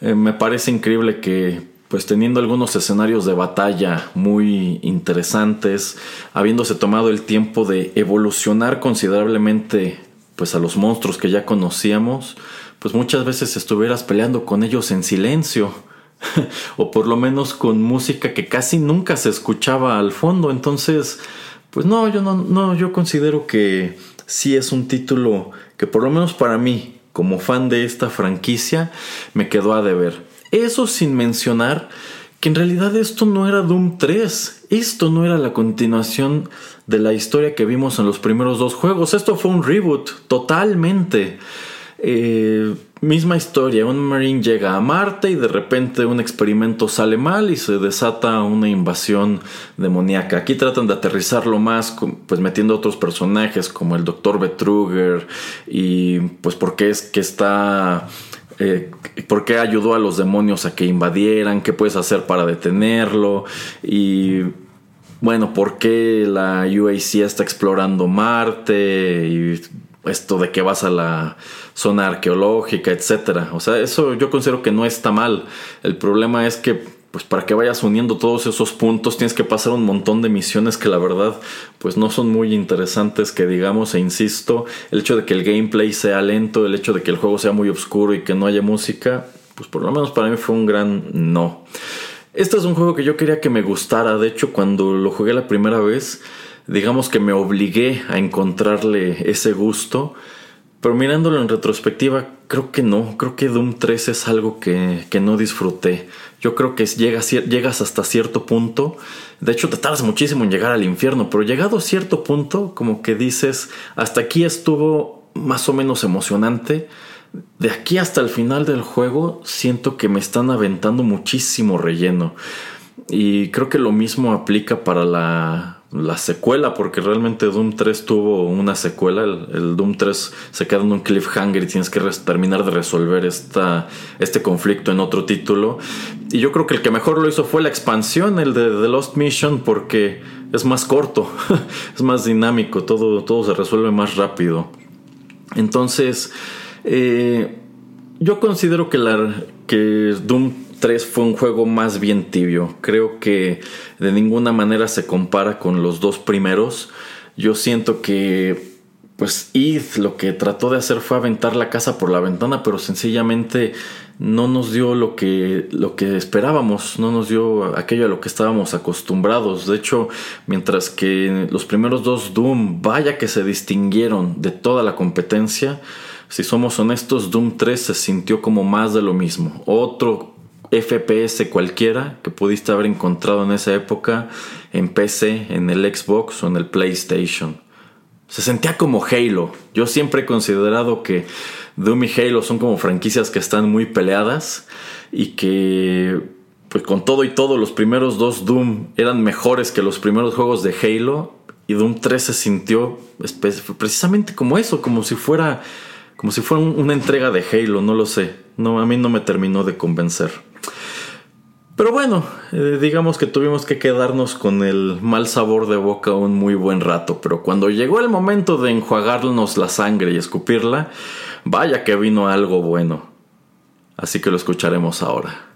Eh, me parece increíble que pues teniendo algunos escenarios de batalla muy interesantes, habiéndose tomado el tiempo de evolucionar considerablemente pues a los monstruos que ya conocíamos, pues muchas veces estuvieras peleando con ellos en silencio o por lo menos con música que casi nunca se escuchaba al fondo, entonces pues no, yo no, no yo considero que sí es un título que por lo menos para mí como fan de esta franquicia me quedó a deber. Eso sin mencionar que en realidad esto no era Doom 3, esto no era la continuación de la historia que vimos en los primeros dos juegos, esto fue un reboot totalmente. Eh, misma historia, un Marine llega a Marte y de repente un experimento sale mal y se desata una invasión demoníaca. Aquí tratan de aterrizarlo más, pues metiendo otros personajes como el Dr. Betruger y pues porque es que está... Eh, ¿Por qué ayudó a los demonios a que invadieran? ¿Qué puedes hacer para detenerlo? Y bueno, ¿por qué la UAC está explorando Marte? Y esto de que vas a la zona arqueológica, etcétera. O sea, eso yo considero que no está mal. El problema es que pues para que vayas uniendo todos esos puntos tienes que pasar un montón de misiones que la verdad pues no son muy interesantes que digamos e insisto, el hecho de que el gameplay sea lento, el hecho de que el juego sea muy oscuro y que no haya música, pues por lo menos para mí fue un gran no. Este es un juego que yo quería que me gustara, de hecho cuando lo jugué la primera vez digamos que me obligué a encontrarle ese gusto. Pero mirándolo en retrospectiva, creo que no. Creo que Doom 3 es algo que, no disfruté. Yo creo que llegas, llegas hasta cierto punto. De hecho, te tardas muchísimo en llegar al infierno. Pero llegado a cierto punto, como que dices, hasta aquí estuvo más o menos emocionante. De aquí hasta el final del juego, siento que me están aventando muchísimo relleno. Y creo que lo mismo aplica para la, la secuela, porque realmente Doom 3 tuvo una secuela. El, Doom 3 se queda en un cliffhanger y tienes que terminar de resolver esta, este conflicto en otro título. Y yo creo que el que mejor lo hizo fue la expansión, el de The Lost Mission, porque es más corto, es más dinámico, todo, todo se resuelve más rápido. Entonces, eh, yo considero que, la, que Doom 3 fue un juego más bien tibio. Creo que de ninguna manera se compara con los dos primeros. Yo siento que pues Id lo que trató de hacer fue aventar la casa por la ventana, pero sencillamente no nos dio lo que, lo que esperábamos, no nos dio aquello a lo que estábamos acostumbrados. De hecho, mientras que los primeros dos Doom, vaya que se distinguieron de toda la competencia, si somos honestos, Doom 3 se sintió como más de lo mismo. Otro FPS cualquiera que pudiste haber encontrado en esa época en PC, en el Xbox o en el PlayStation. Se sentía como Halo. Yo siempre he considerado que Doom y Halo son como franquicias que están muy peleadas y que pues con todo y todo los primeros dos Doom eran mejores que los primeros juegos de Halo y Doom 3 se sintió precisamente como eso, como si fuera como si fuera una entrega de Halo, no lo sé. No, a mí no me terminó de convencer. Pero bueno, eh, digamos que tuvimos que quedarnos con el mal sabor de boca un muy buen rato, pero cuando llegó el momento de enjuagarnos la sangre y escupirla, vaya que vino algo bueno. Así que lo escucharemos ahora.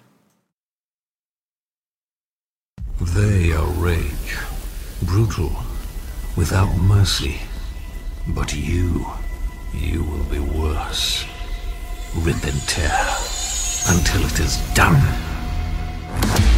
They are rage, brutal, without mercy. But you, you will be worse. Rip and tear until it is done. Thank you.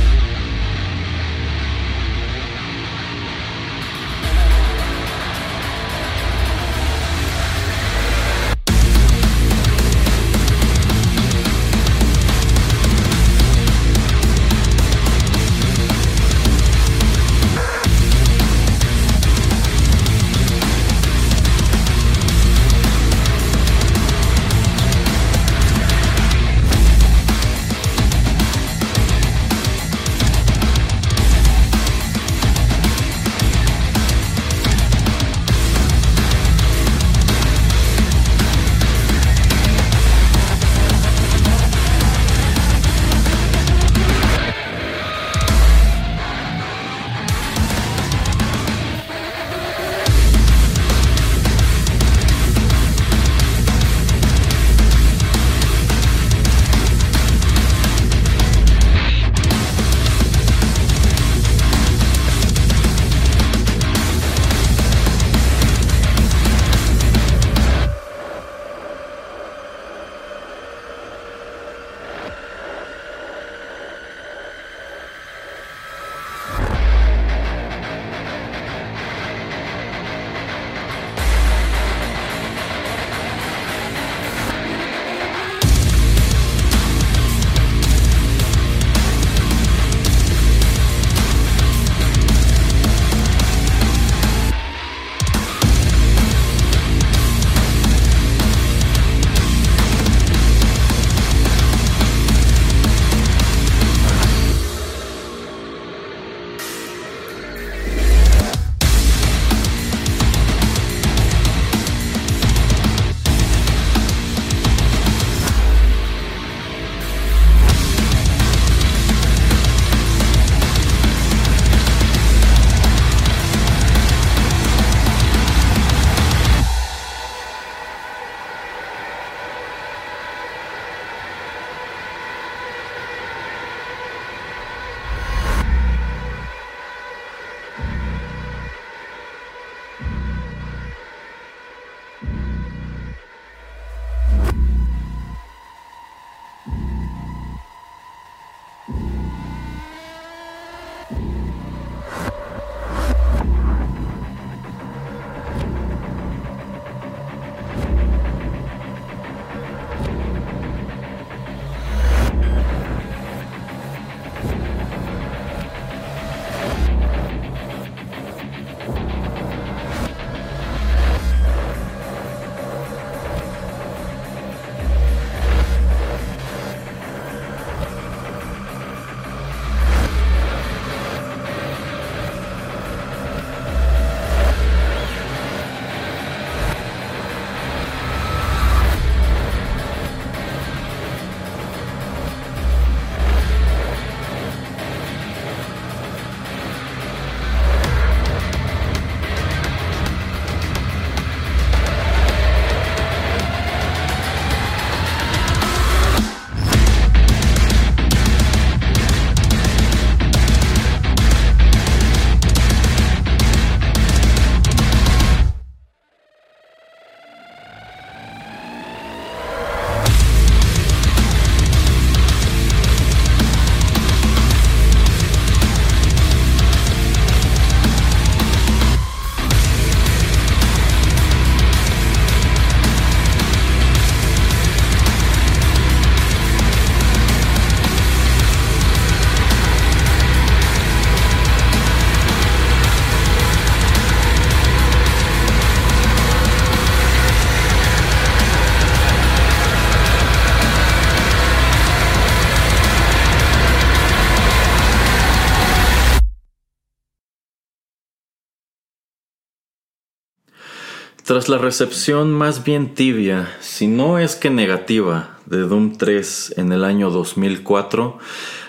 Tras la recepción más bien tibia, si no es que negativa, de Doom 3 en el año 2004,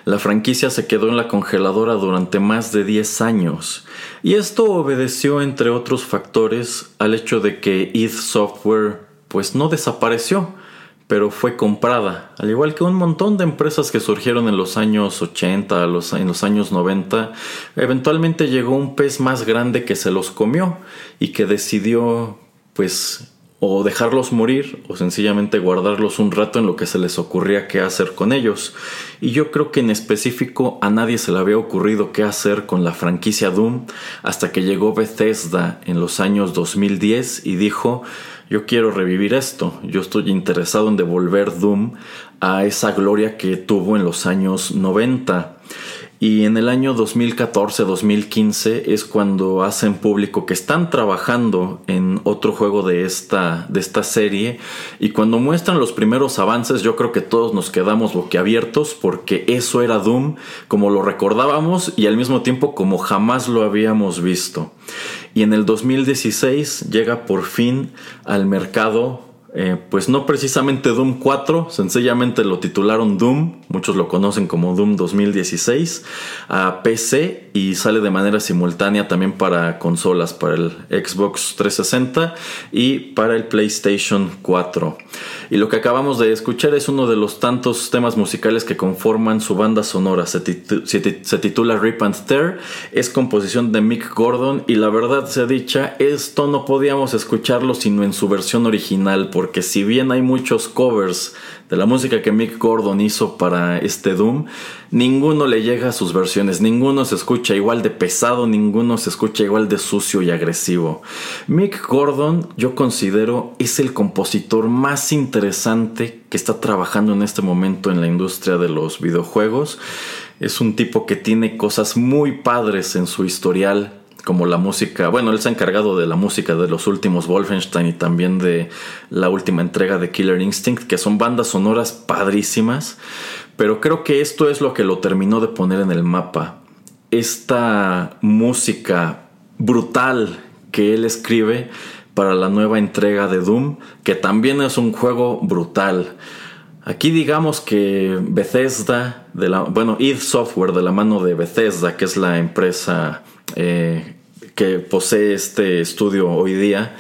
la franquicia se quedó en la congeladora durante más de 10 años, y esto obedeció entre otros factores al hecho de que id Software pues no desapareció, pero fue comprada, al igual que un montón de empresas que surgieron en los años 80, en los años 90, eventualmente llegó un pez más grande que se los comió y que decidió pues o dejarlos morir o sencillamente guardarlos un rato en lo que se les ocurría qué hacer con ellos. Y yo creo que en específico a nadie se le había ocurrido qué hacer con la franquicia Doom hasta que llegó Bethesda en los años 2010 y dijo yo quiero revivir esto, yo estoy interesado en devolver Doom a esa gloria que tuvo en los años 90. Y en el año 2014-2015 es cuando hacen público que están trabajando en otro juego de esta, de esta serie. Y cuando muestran los primeros avances, yo creo que todos nos quedamos boquiabiertos porque eso era Doom como lo recordábamos y al mismo tiempo como jamás lo habíamos visto. Y en el 2016 llega por fin al mercado eh, pues no precisamente Doom 4, sencillamente lo titularon Doom, muchos lo conocen como Doom 2016, a PC y sale de manera simultánea también para consolas, para el Xbox 360 y para el PlayStation 4. Y lo que acabamos de escuchar es uno de los tantos temas musicales que conforman su banda sonora, se, titula Rip and Tear, es composición de Mick Gordon y la verdad sea dicha, esto no podíamos escucharlo sino en su versión original porque si bien hay muchos covers de la música que Mick Gordon hizo para este Doom, ninguno le llega a sus versiones, ninguno se escucha igual de pesado, ninguno se escucha igual de sucio y agresivo. Mick Gordon yo considero es el compositor más interesante que está trabajando en este momento en la industria de los videojuegos. Es un tipo que tiene cosas muy padres en su historial como la música, bueno, él se ha encargado de la música de los últimos Wolfenstein y también de la última entrega de Killer Instinct, que son bandas sonoras padrísimas, pero creo que esto es lo que lo terminó de poner en el mapa. Esta música brutal que él escribe para la nueva entrega de Doom, que también es un juego brutal. Aquí digamos que Bethesda, de la, bueno, id Software de la mano de Bethesda, que es la empresa eh, que posee este estudio hoy día,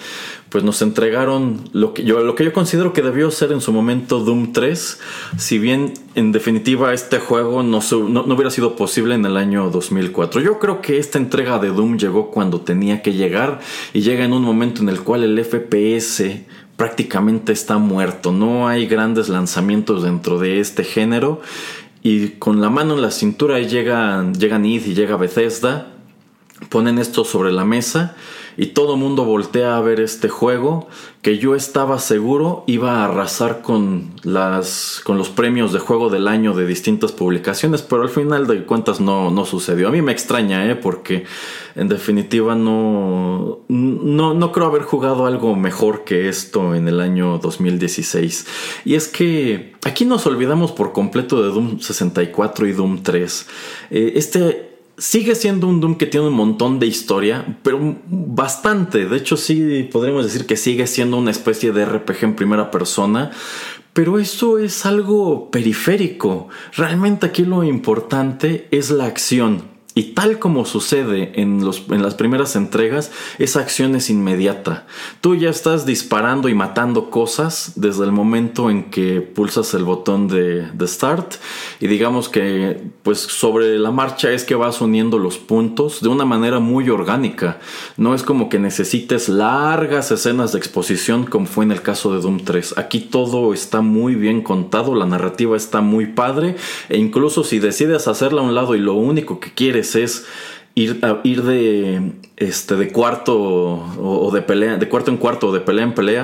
pues nos entregaron lo que, yo, lo que yo considero que debió ser en su momento Doom 3, si bien en definitiva este juego no, no, no, hubiera sido posible en el año 2004. Yo creo que esta entrega de Doom llegó cuando tenía que llegar y llega en un momento en el cual el FPS prácticamente está muerto, no hay grandes lanzamientos dentro de este género y con la mano en la cintura llegan, llegan Id y llega Bethesda, ponen esto sobre la mesa y todo mundo voltea a ver este juego que yo estaba seguro iba a arrasar con las con los premios de juego del año de distintas publicaciones, pero al final de cuentas no, no sucedió. A mí me extraña, ¿eh? porque en definitiva no, no, no creo haber jugado algo mejor que esto en el año 2016. Y es que aquí nos olvidamos por completo de Doom 64 y Doom 3. Eh, este Sigue siendo un Doom que tiene un montón de historia, pero bastante. De hecho, sí podríamos decir que sigue siendo una especie de RPG en primera persona. Pero eso es algo periférico. Realmente aquí lo importante es la acción. Y tal como sucede en, los, en, las primeras entregas, esa acción es inmediata. Tú ya estás disparando y matando cosas desde el momento en que pulsas el botón de, de, Start. Y digamos que pues sobre la marcha es que vas uniendo los puntos de una manera muy orgánica. No es como que necesites largas escenas de exposición como fue en el caso de Doom 3. Aquí todo está muy bien contado, la narrativa está muy padre. E incluso si decides hacerla a un lado y lo único que quieres es ir, ir de, este, de cuarto o, de pelea, de cuarto en cuarto o de pelea en pelea,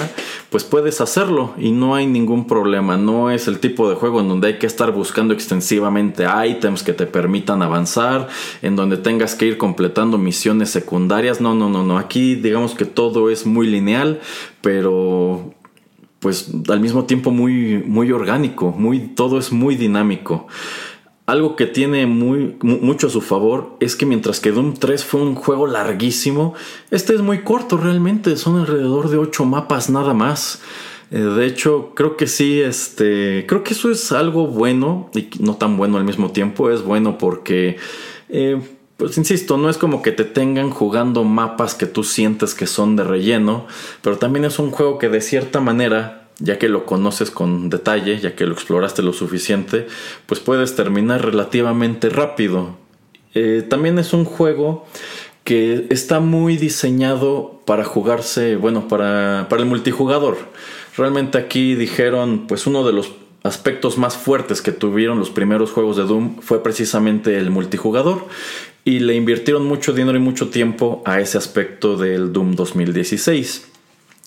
pues puedes hacerlo y no hay ningún problema. No es el tipo de juego en donde hay que estar buscando extensivamente items que te permitan avanzar, en donde tengas que ir completando misiones secundarias. No, no, no, no. Aquí digamos que todo es muy lineal, pero pues al mismo tiempo muy, muy orgánico, muy, todo es muy dinámico. Algo que tiene muy, mucho a su favor es que mientras que Doom 3 fue un juego larguísimo, este es muy corto realmente, son alrededor de 8 mapas nada más. Eh, de hecho, creo que sí, este, creo que eso es algo bueno y no tan bueno al mismo tiempo, es bueno porque... Eh, pues insisto, no es como que te tengan jugando mapas que tú sientes que son de relleno, pero también es un juego que de cierta manera ya que lo conoces con detalle, ya que lo exploraste lo suficiente, pues puedes terminar relativamente rápido. Eh, también es un juego que está muy diseñado para jugarse, bueno, para, para el multijugador. Realmente aquí dijeron, pues uno de los aspectos más fuertes que tuvieron los primeros juegos de Doom fue precisamente el multijugador y le invirtieron mucho dinero y mucho tiempo a ese aspecto del Doom 2016.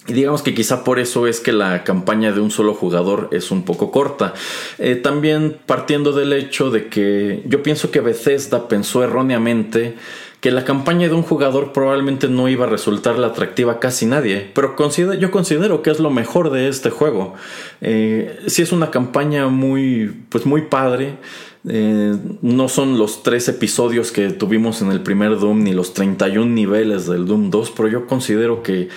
Y digamos que quizá por eso es que la campaña de un solo jugador es un poco corta. Eh, también partiendo del hecho de que yo pienso que Bethesda pensó erróneamente que la campaña de un jugador probablemente no iba a resultarle atractiva a casi nadie, pero yo considero que es lo mejor de este juego. Eh, si es una campaña muy, pues muy padre. Eh, no son los tres episodios que tuvimos en el primer Doom ni los 31 niveles del Doom 2, pero yo considero que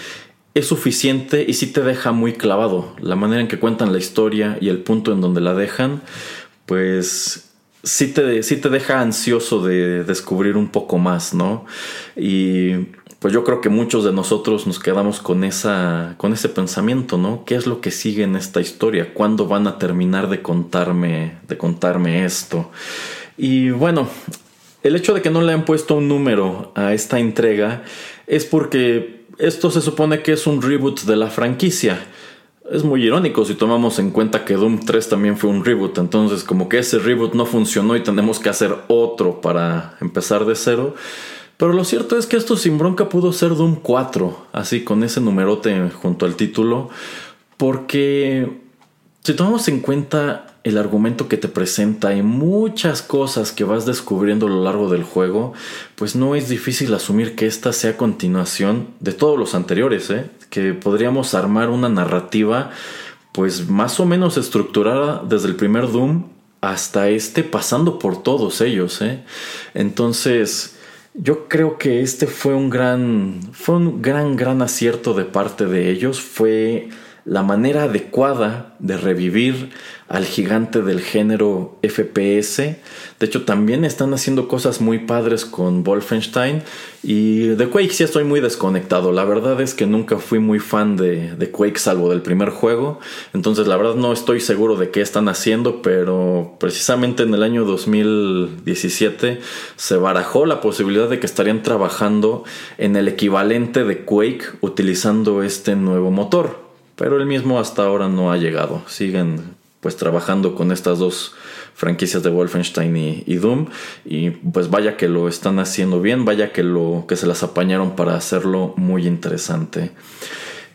es suficiente y sí te deja muy clavado. La manera en que cuentan la historia y el punto en donde la dejan, pues sí te, te deja ansioso de descubrir un poco más, ¿no? Y pues yo creo que muchos de nosotros nos quedamos con, esa, con ese pensamiento, ¿no? ¿Qué es lo que sigue en esta historia? ¿Cuándo van a terminar de contarme, de contarme esto? Y bueno, el hecho de que no le han puesto un número a esta entrega es porque esto se supone que es un reboot de la franquicia. Es muy irónico si tomamos en cuenta que Doom 3 también fue un reboot, entonces como que ese reboot no funcionó y tenemos que hacer otro para empezar de cero. Pero lo cierto es que esto sin bronca pudo ser Doom 4, así con ese numerote junto al título, porque si tomamos en cuenta el argumento que te presenta y muchas cosas que vas descubriendo a lo largo del juego, pues no es difícil asumir que esta sea continuación de todos los anteriores, ¿eh? que podríamos armar una narrativa pues más o menos estructurada desde el primer Doom hasta este pasando por todos ellos. ¿eh? Entonces, yo creo que este fue un gran, fue un gran, gran acierto de parte de ellos. Fue la manera adecuada de revivir al gigante del género FPS. De hecho, también están haciendo cosas muy padres con Wolfenstein. Y de Quake sí estoy muy desconectado. La verdad es que nunca fui muy fan de, de, Quake salvo del primer juego. Entonces la verdad no estoy seguro de qué están haciendo. Pero precisamente en el año 2017 se barajó la posibilidad de que estarían trabajando en el equivalente de Quake utilizando este nuevo motor. Pero el mismo hasta ahora no ha llegado. Siguen pues trabajando con estas dos franquicias de Wolfenstein y, Doom. Y pues vaya que lo están haciendo bien, vaya que, lo, que se las apañaron para hacerlo muy interesante.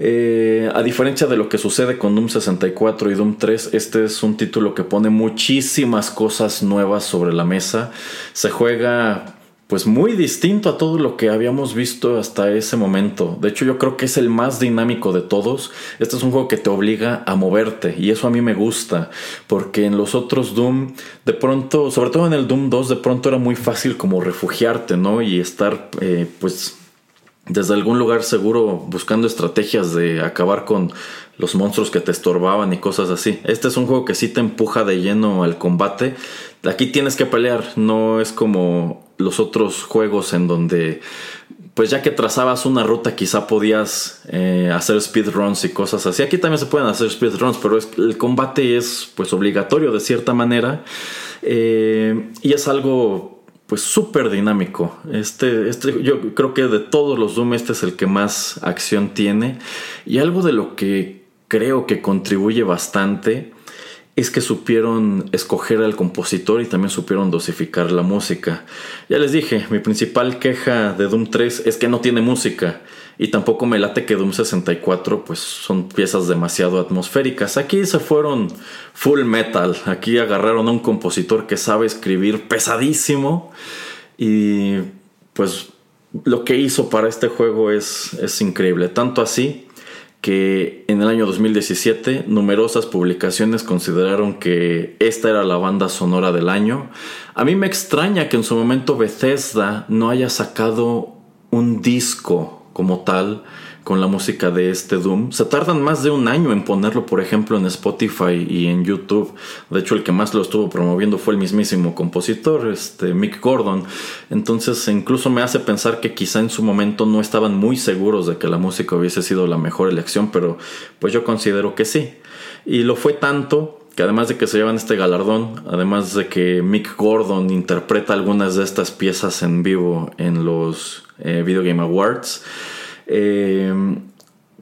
Eh, a diferencia de lo que sucede con Doom 64 y Doom 3, este es un título que pone muchísimas cosas nuevas sobre la mesa. Se juega pues muy distinto a todo lo que habíamos visto hasta ese momento. De hecho, yo creo que es el más dinámico de todos. Este es un juego que te obliga a moverte y eso a mí me gusta, porque en los otros Doom, de pronto, sobre todo en el Doom 2, de pronto era muy fácil como refugiarte, ¿no? Y estar, eh, pues, desde algún lugar seguro buscando estrategias de acabar con los monstruos que te estorbaban y cosas así. Este es un juego que sí te empuja de lleno al combate. Aquí tienes que pelear, no es como los otros juegos en donde pues ya que trazabas una ruta quizá podías eh, hacer speedruns y cosas así. Aquí también se pueden hacer speedruns, pero el combate es pues obligatorio de cierta manera eh, y es algo pues súper dinámico. Este, este, yo creo que de todos los Doom este es el que más acción tiene y algo de lo que creo que contribuye bastante es que supieron escoger al compositor y también supieron dosificar la música. Ya les dije, mi principal queja de Doom 3 es que no tiene música y tampoco me late que Doom 64 pues son piezas demasiado atmosféricas. Aquí se fueron full metal, aquí agarraron a un compositor que sabe escribir pesadísimo y pues lo que hizo para este juego es, es increíble, tanto así que en el año 2017 numerosas publicaciones consideraron que esta era la banda sonora del año. A mí me extraña que en su momento Bethesda no haya sacado un disco como tal con la música de este Doom. Se tardan más de un año en ponerlo, por ejemplo, en Spotify y en YouTube. De hecho, el que más lo estuvo promoviendo fue el mismísimo compositor, este Mick Gordon. Entonces, incluso me hace pensar que quizá en su momento no estaban muy seguros de que la música hubiese sido la mejor elección, pero pues yo considero que sí. Y lo fue tanto que además de que se llevan este galardón, además de que Mick Gordon interpreta algunas de estas piezas en vivo en los eh, Video Game Awards, eh,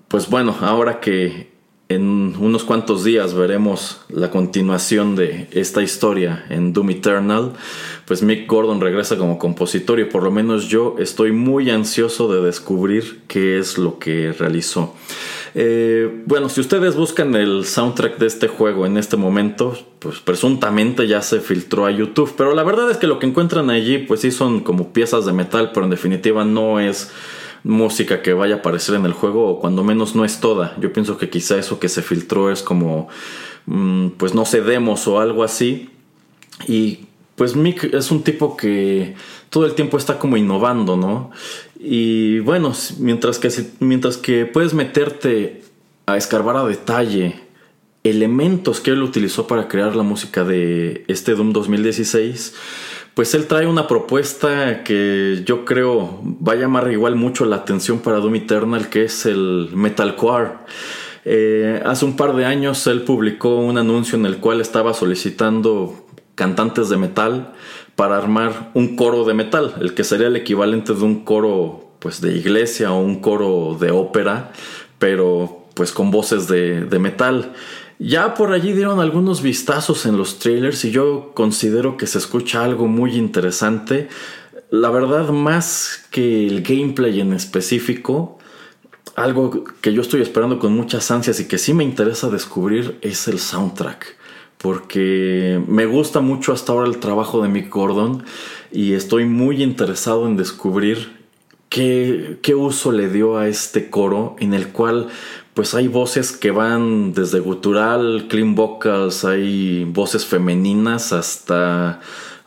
pues bueno, ahora que en unos cuantos días veremos la continuación de esta historia en Doom Eternal, pues Mick Gordon regresa como compositor y por lo menos yo estoy muy ansioso de descubrir qué es lo que realizó. Eh, bueno, si ustedes buscan el soundtrack de este juego en este momento, pues presuntamente ya se filtró a YouTube, pero la verdad es que lo que encuentran allí, pues sí son como piezas de metal, pero en definitiva no es música que vaya a aparecer en el juego o cuando menos no es toda. Yo pienso que quizá eso que se filtró es como, mm, pues no sé, demos o algo así. Y pues Mick es un tipo que todo el tiempo está como innovando, ¿no? Y bueno, mientras que, mientras que puedes meterte a escarbar a detalle elementos que él utilizó para crear la música de este Doom 2016, pues él trae una propuesta que yo creo va a llamar igual mucho la atención para Doom Eternal, que es el metalcore. Eh, hace un par de años él publicó un anuncio en el cual estaba solicitando cantantes de metal para armar un coro de metal, el que sería el equivalente de un coro pues de iglesia o un coro de ópera, pero pues con voces de, de metal. Ya por allí dieron algunos vistazos en los trailers y yo considero que se escucha algo muy interesante. La verdad, más que el gameplay en específico, algo que yo estoy esperando con muchas ansias y que sí me interesa descubrir es el soundtrack. Porque me gusta mucho hasta ahora el trabajo de Mick Gordon y estoy muy interesado en descubrir qué, qué uso le dio a este coro en el cual pues hay voces que van desde gutural, clean vocals, hay voces femeninas hasta,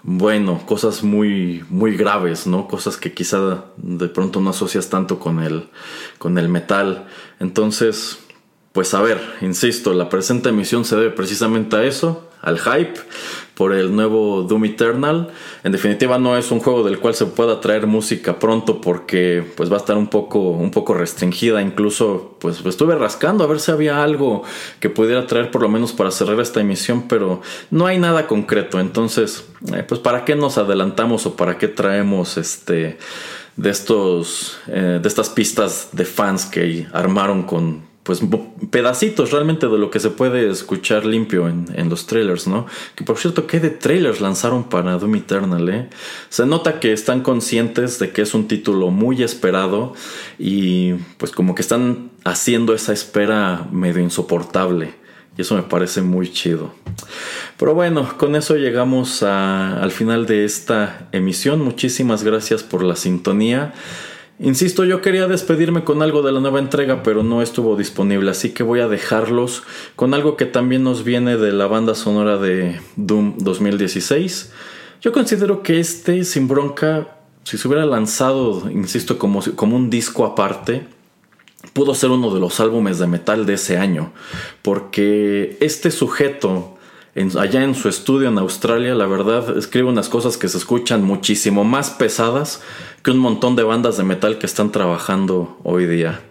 bueno, cosas muy, muy graves, ¿no? Cosas que quizá de pronto no asocias tanto con el, con el metal. Entonces, pues a ver, insisto, la presente emisión se debe precisamente a eso, al hype por el nuevo Doom Eternal. En definitiva no es un juego del cual se pueda traer música pronto porque pues va a estar un poco, un poco restringida. Incluso pues estuve rascando a ver si había algo que pudiera traer por lo menos para cerrar esta emisión, pero no hay nada concreto. Entonces, eh, pues para qué nos adelantamos o para qué traemos este de estos eh, de estas pistas de fans que armaron con pues pedacitos realmente de lo que se puede escuchar limpio en, los trailers, ¿no? Que por cierto, ¿qué de trailers lanzaron para Doom Eternal, eh? Se nota que están conscientes de que es un título muy esperado y pues como que están haciendo esa espera medio insoportable. Y eso me parece muy chido. Pero bueno, con eso llegamos al final de esta emisión. Muchísimas gracias por la sintonía. Insisto, yo quería despedirme con algo de la nueva entrega, pero no estuvo disponible, así que voy a dejarlos con algo que también nos viene de la banda sonora de Doom 2016. Yo considero que este, sin bronca, si se hubiera lanzado, insisto, como, como un disco aparte, pudo ser uno de los álbumes de metal de ese año, porque este sujeto allá en su estudio en Australia, la verdad, escribe unas cosas que se escuchan muchísimo más pesadas que un montón de bandas de metal que están trabajando hoy día.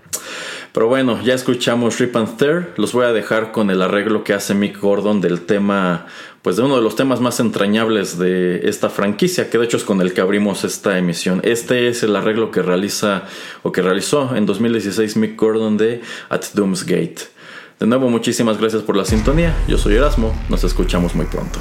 Pero bueno, ya escuchamos Rip and Tear. Los voy a dejar con el arreglo que hace Mick Gordon del tema, pues de uno de los temas más entrañables de esta franquicia, que de hecho es con el que abrimos esta emisión. Este es el arreglo que realiza o que realizó en 2016 Mick Gordon de At Doom's Gate. De nuevo, muchísimas gracias por la sintonía. Yo soy Erasmo. Nos escuchamos muy pronto.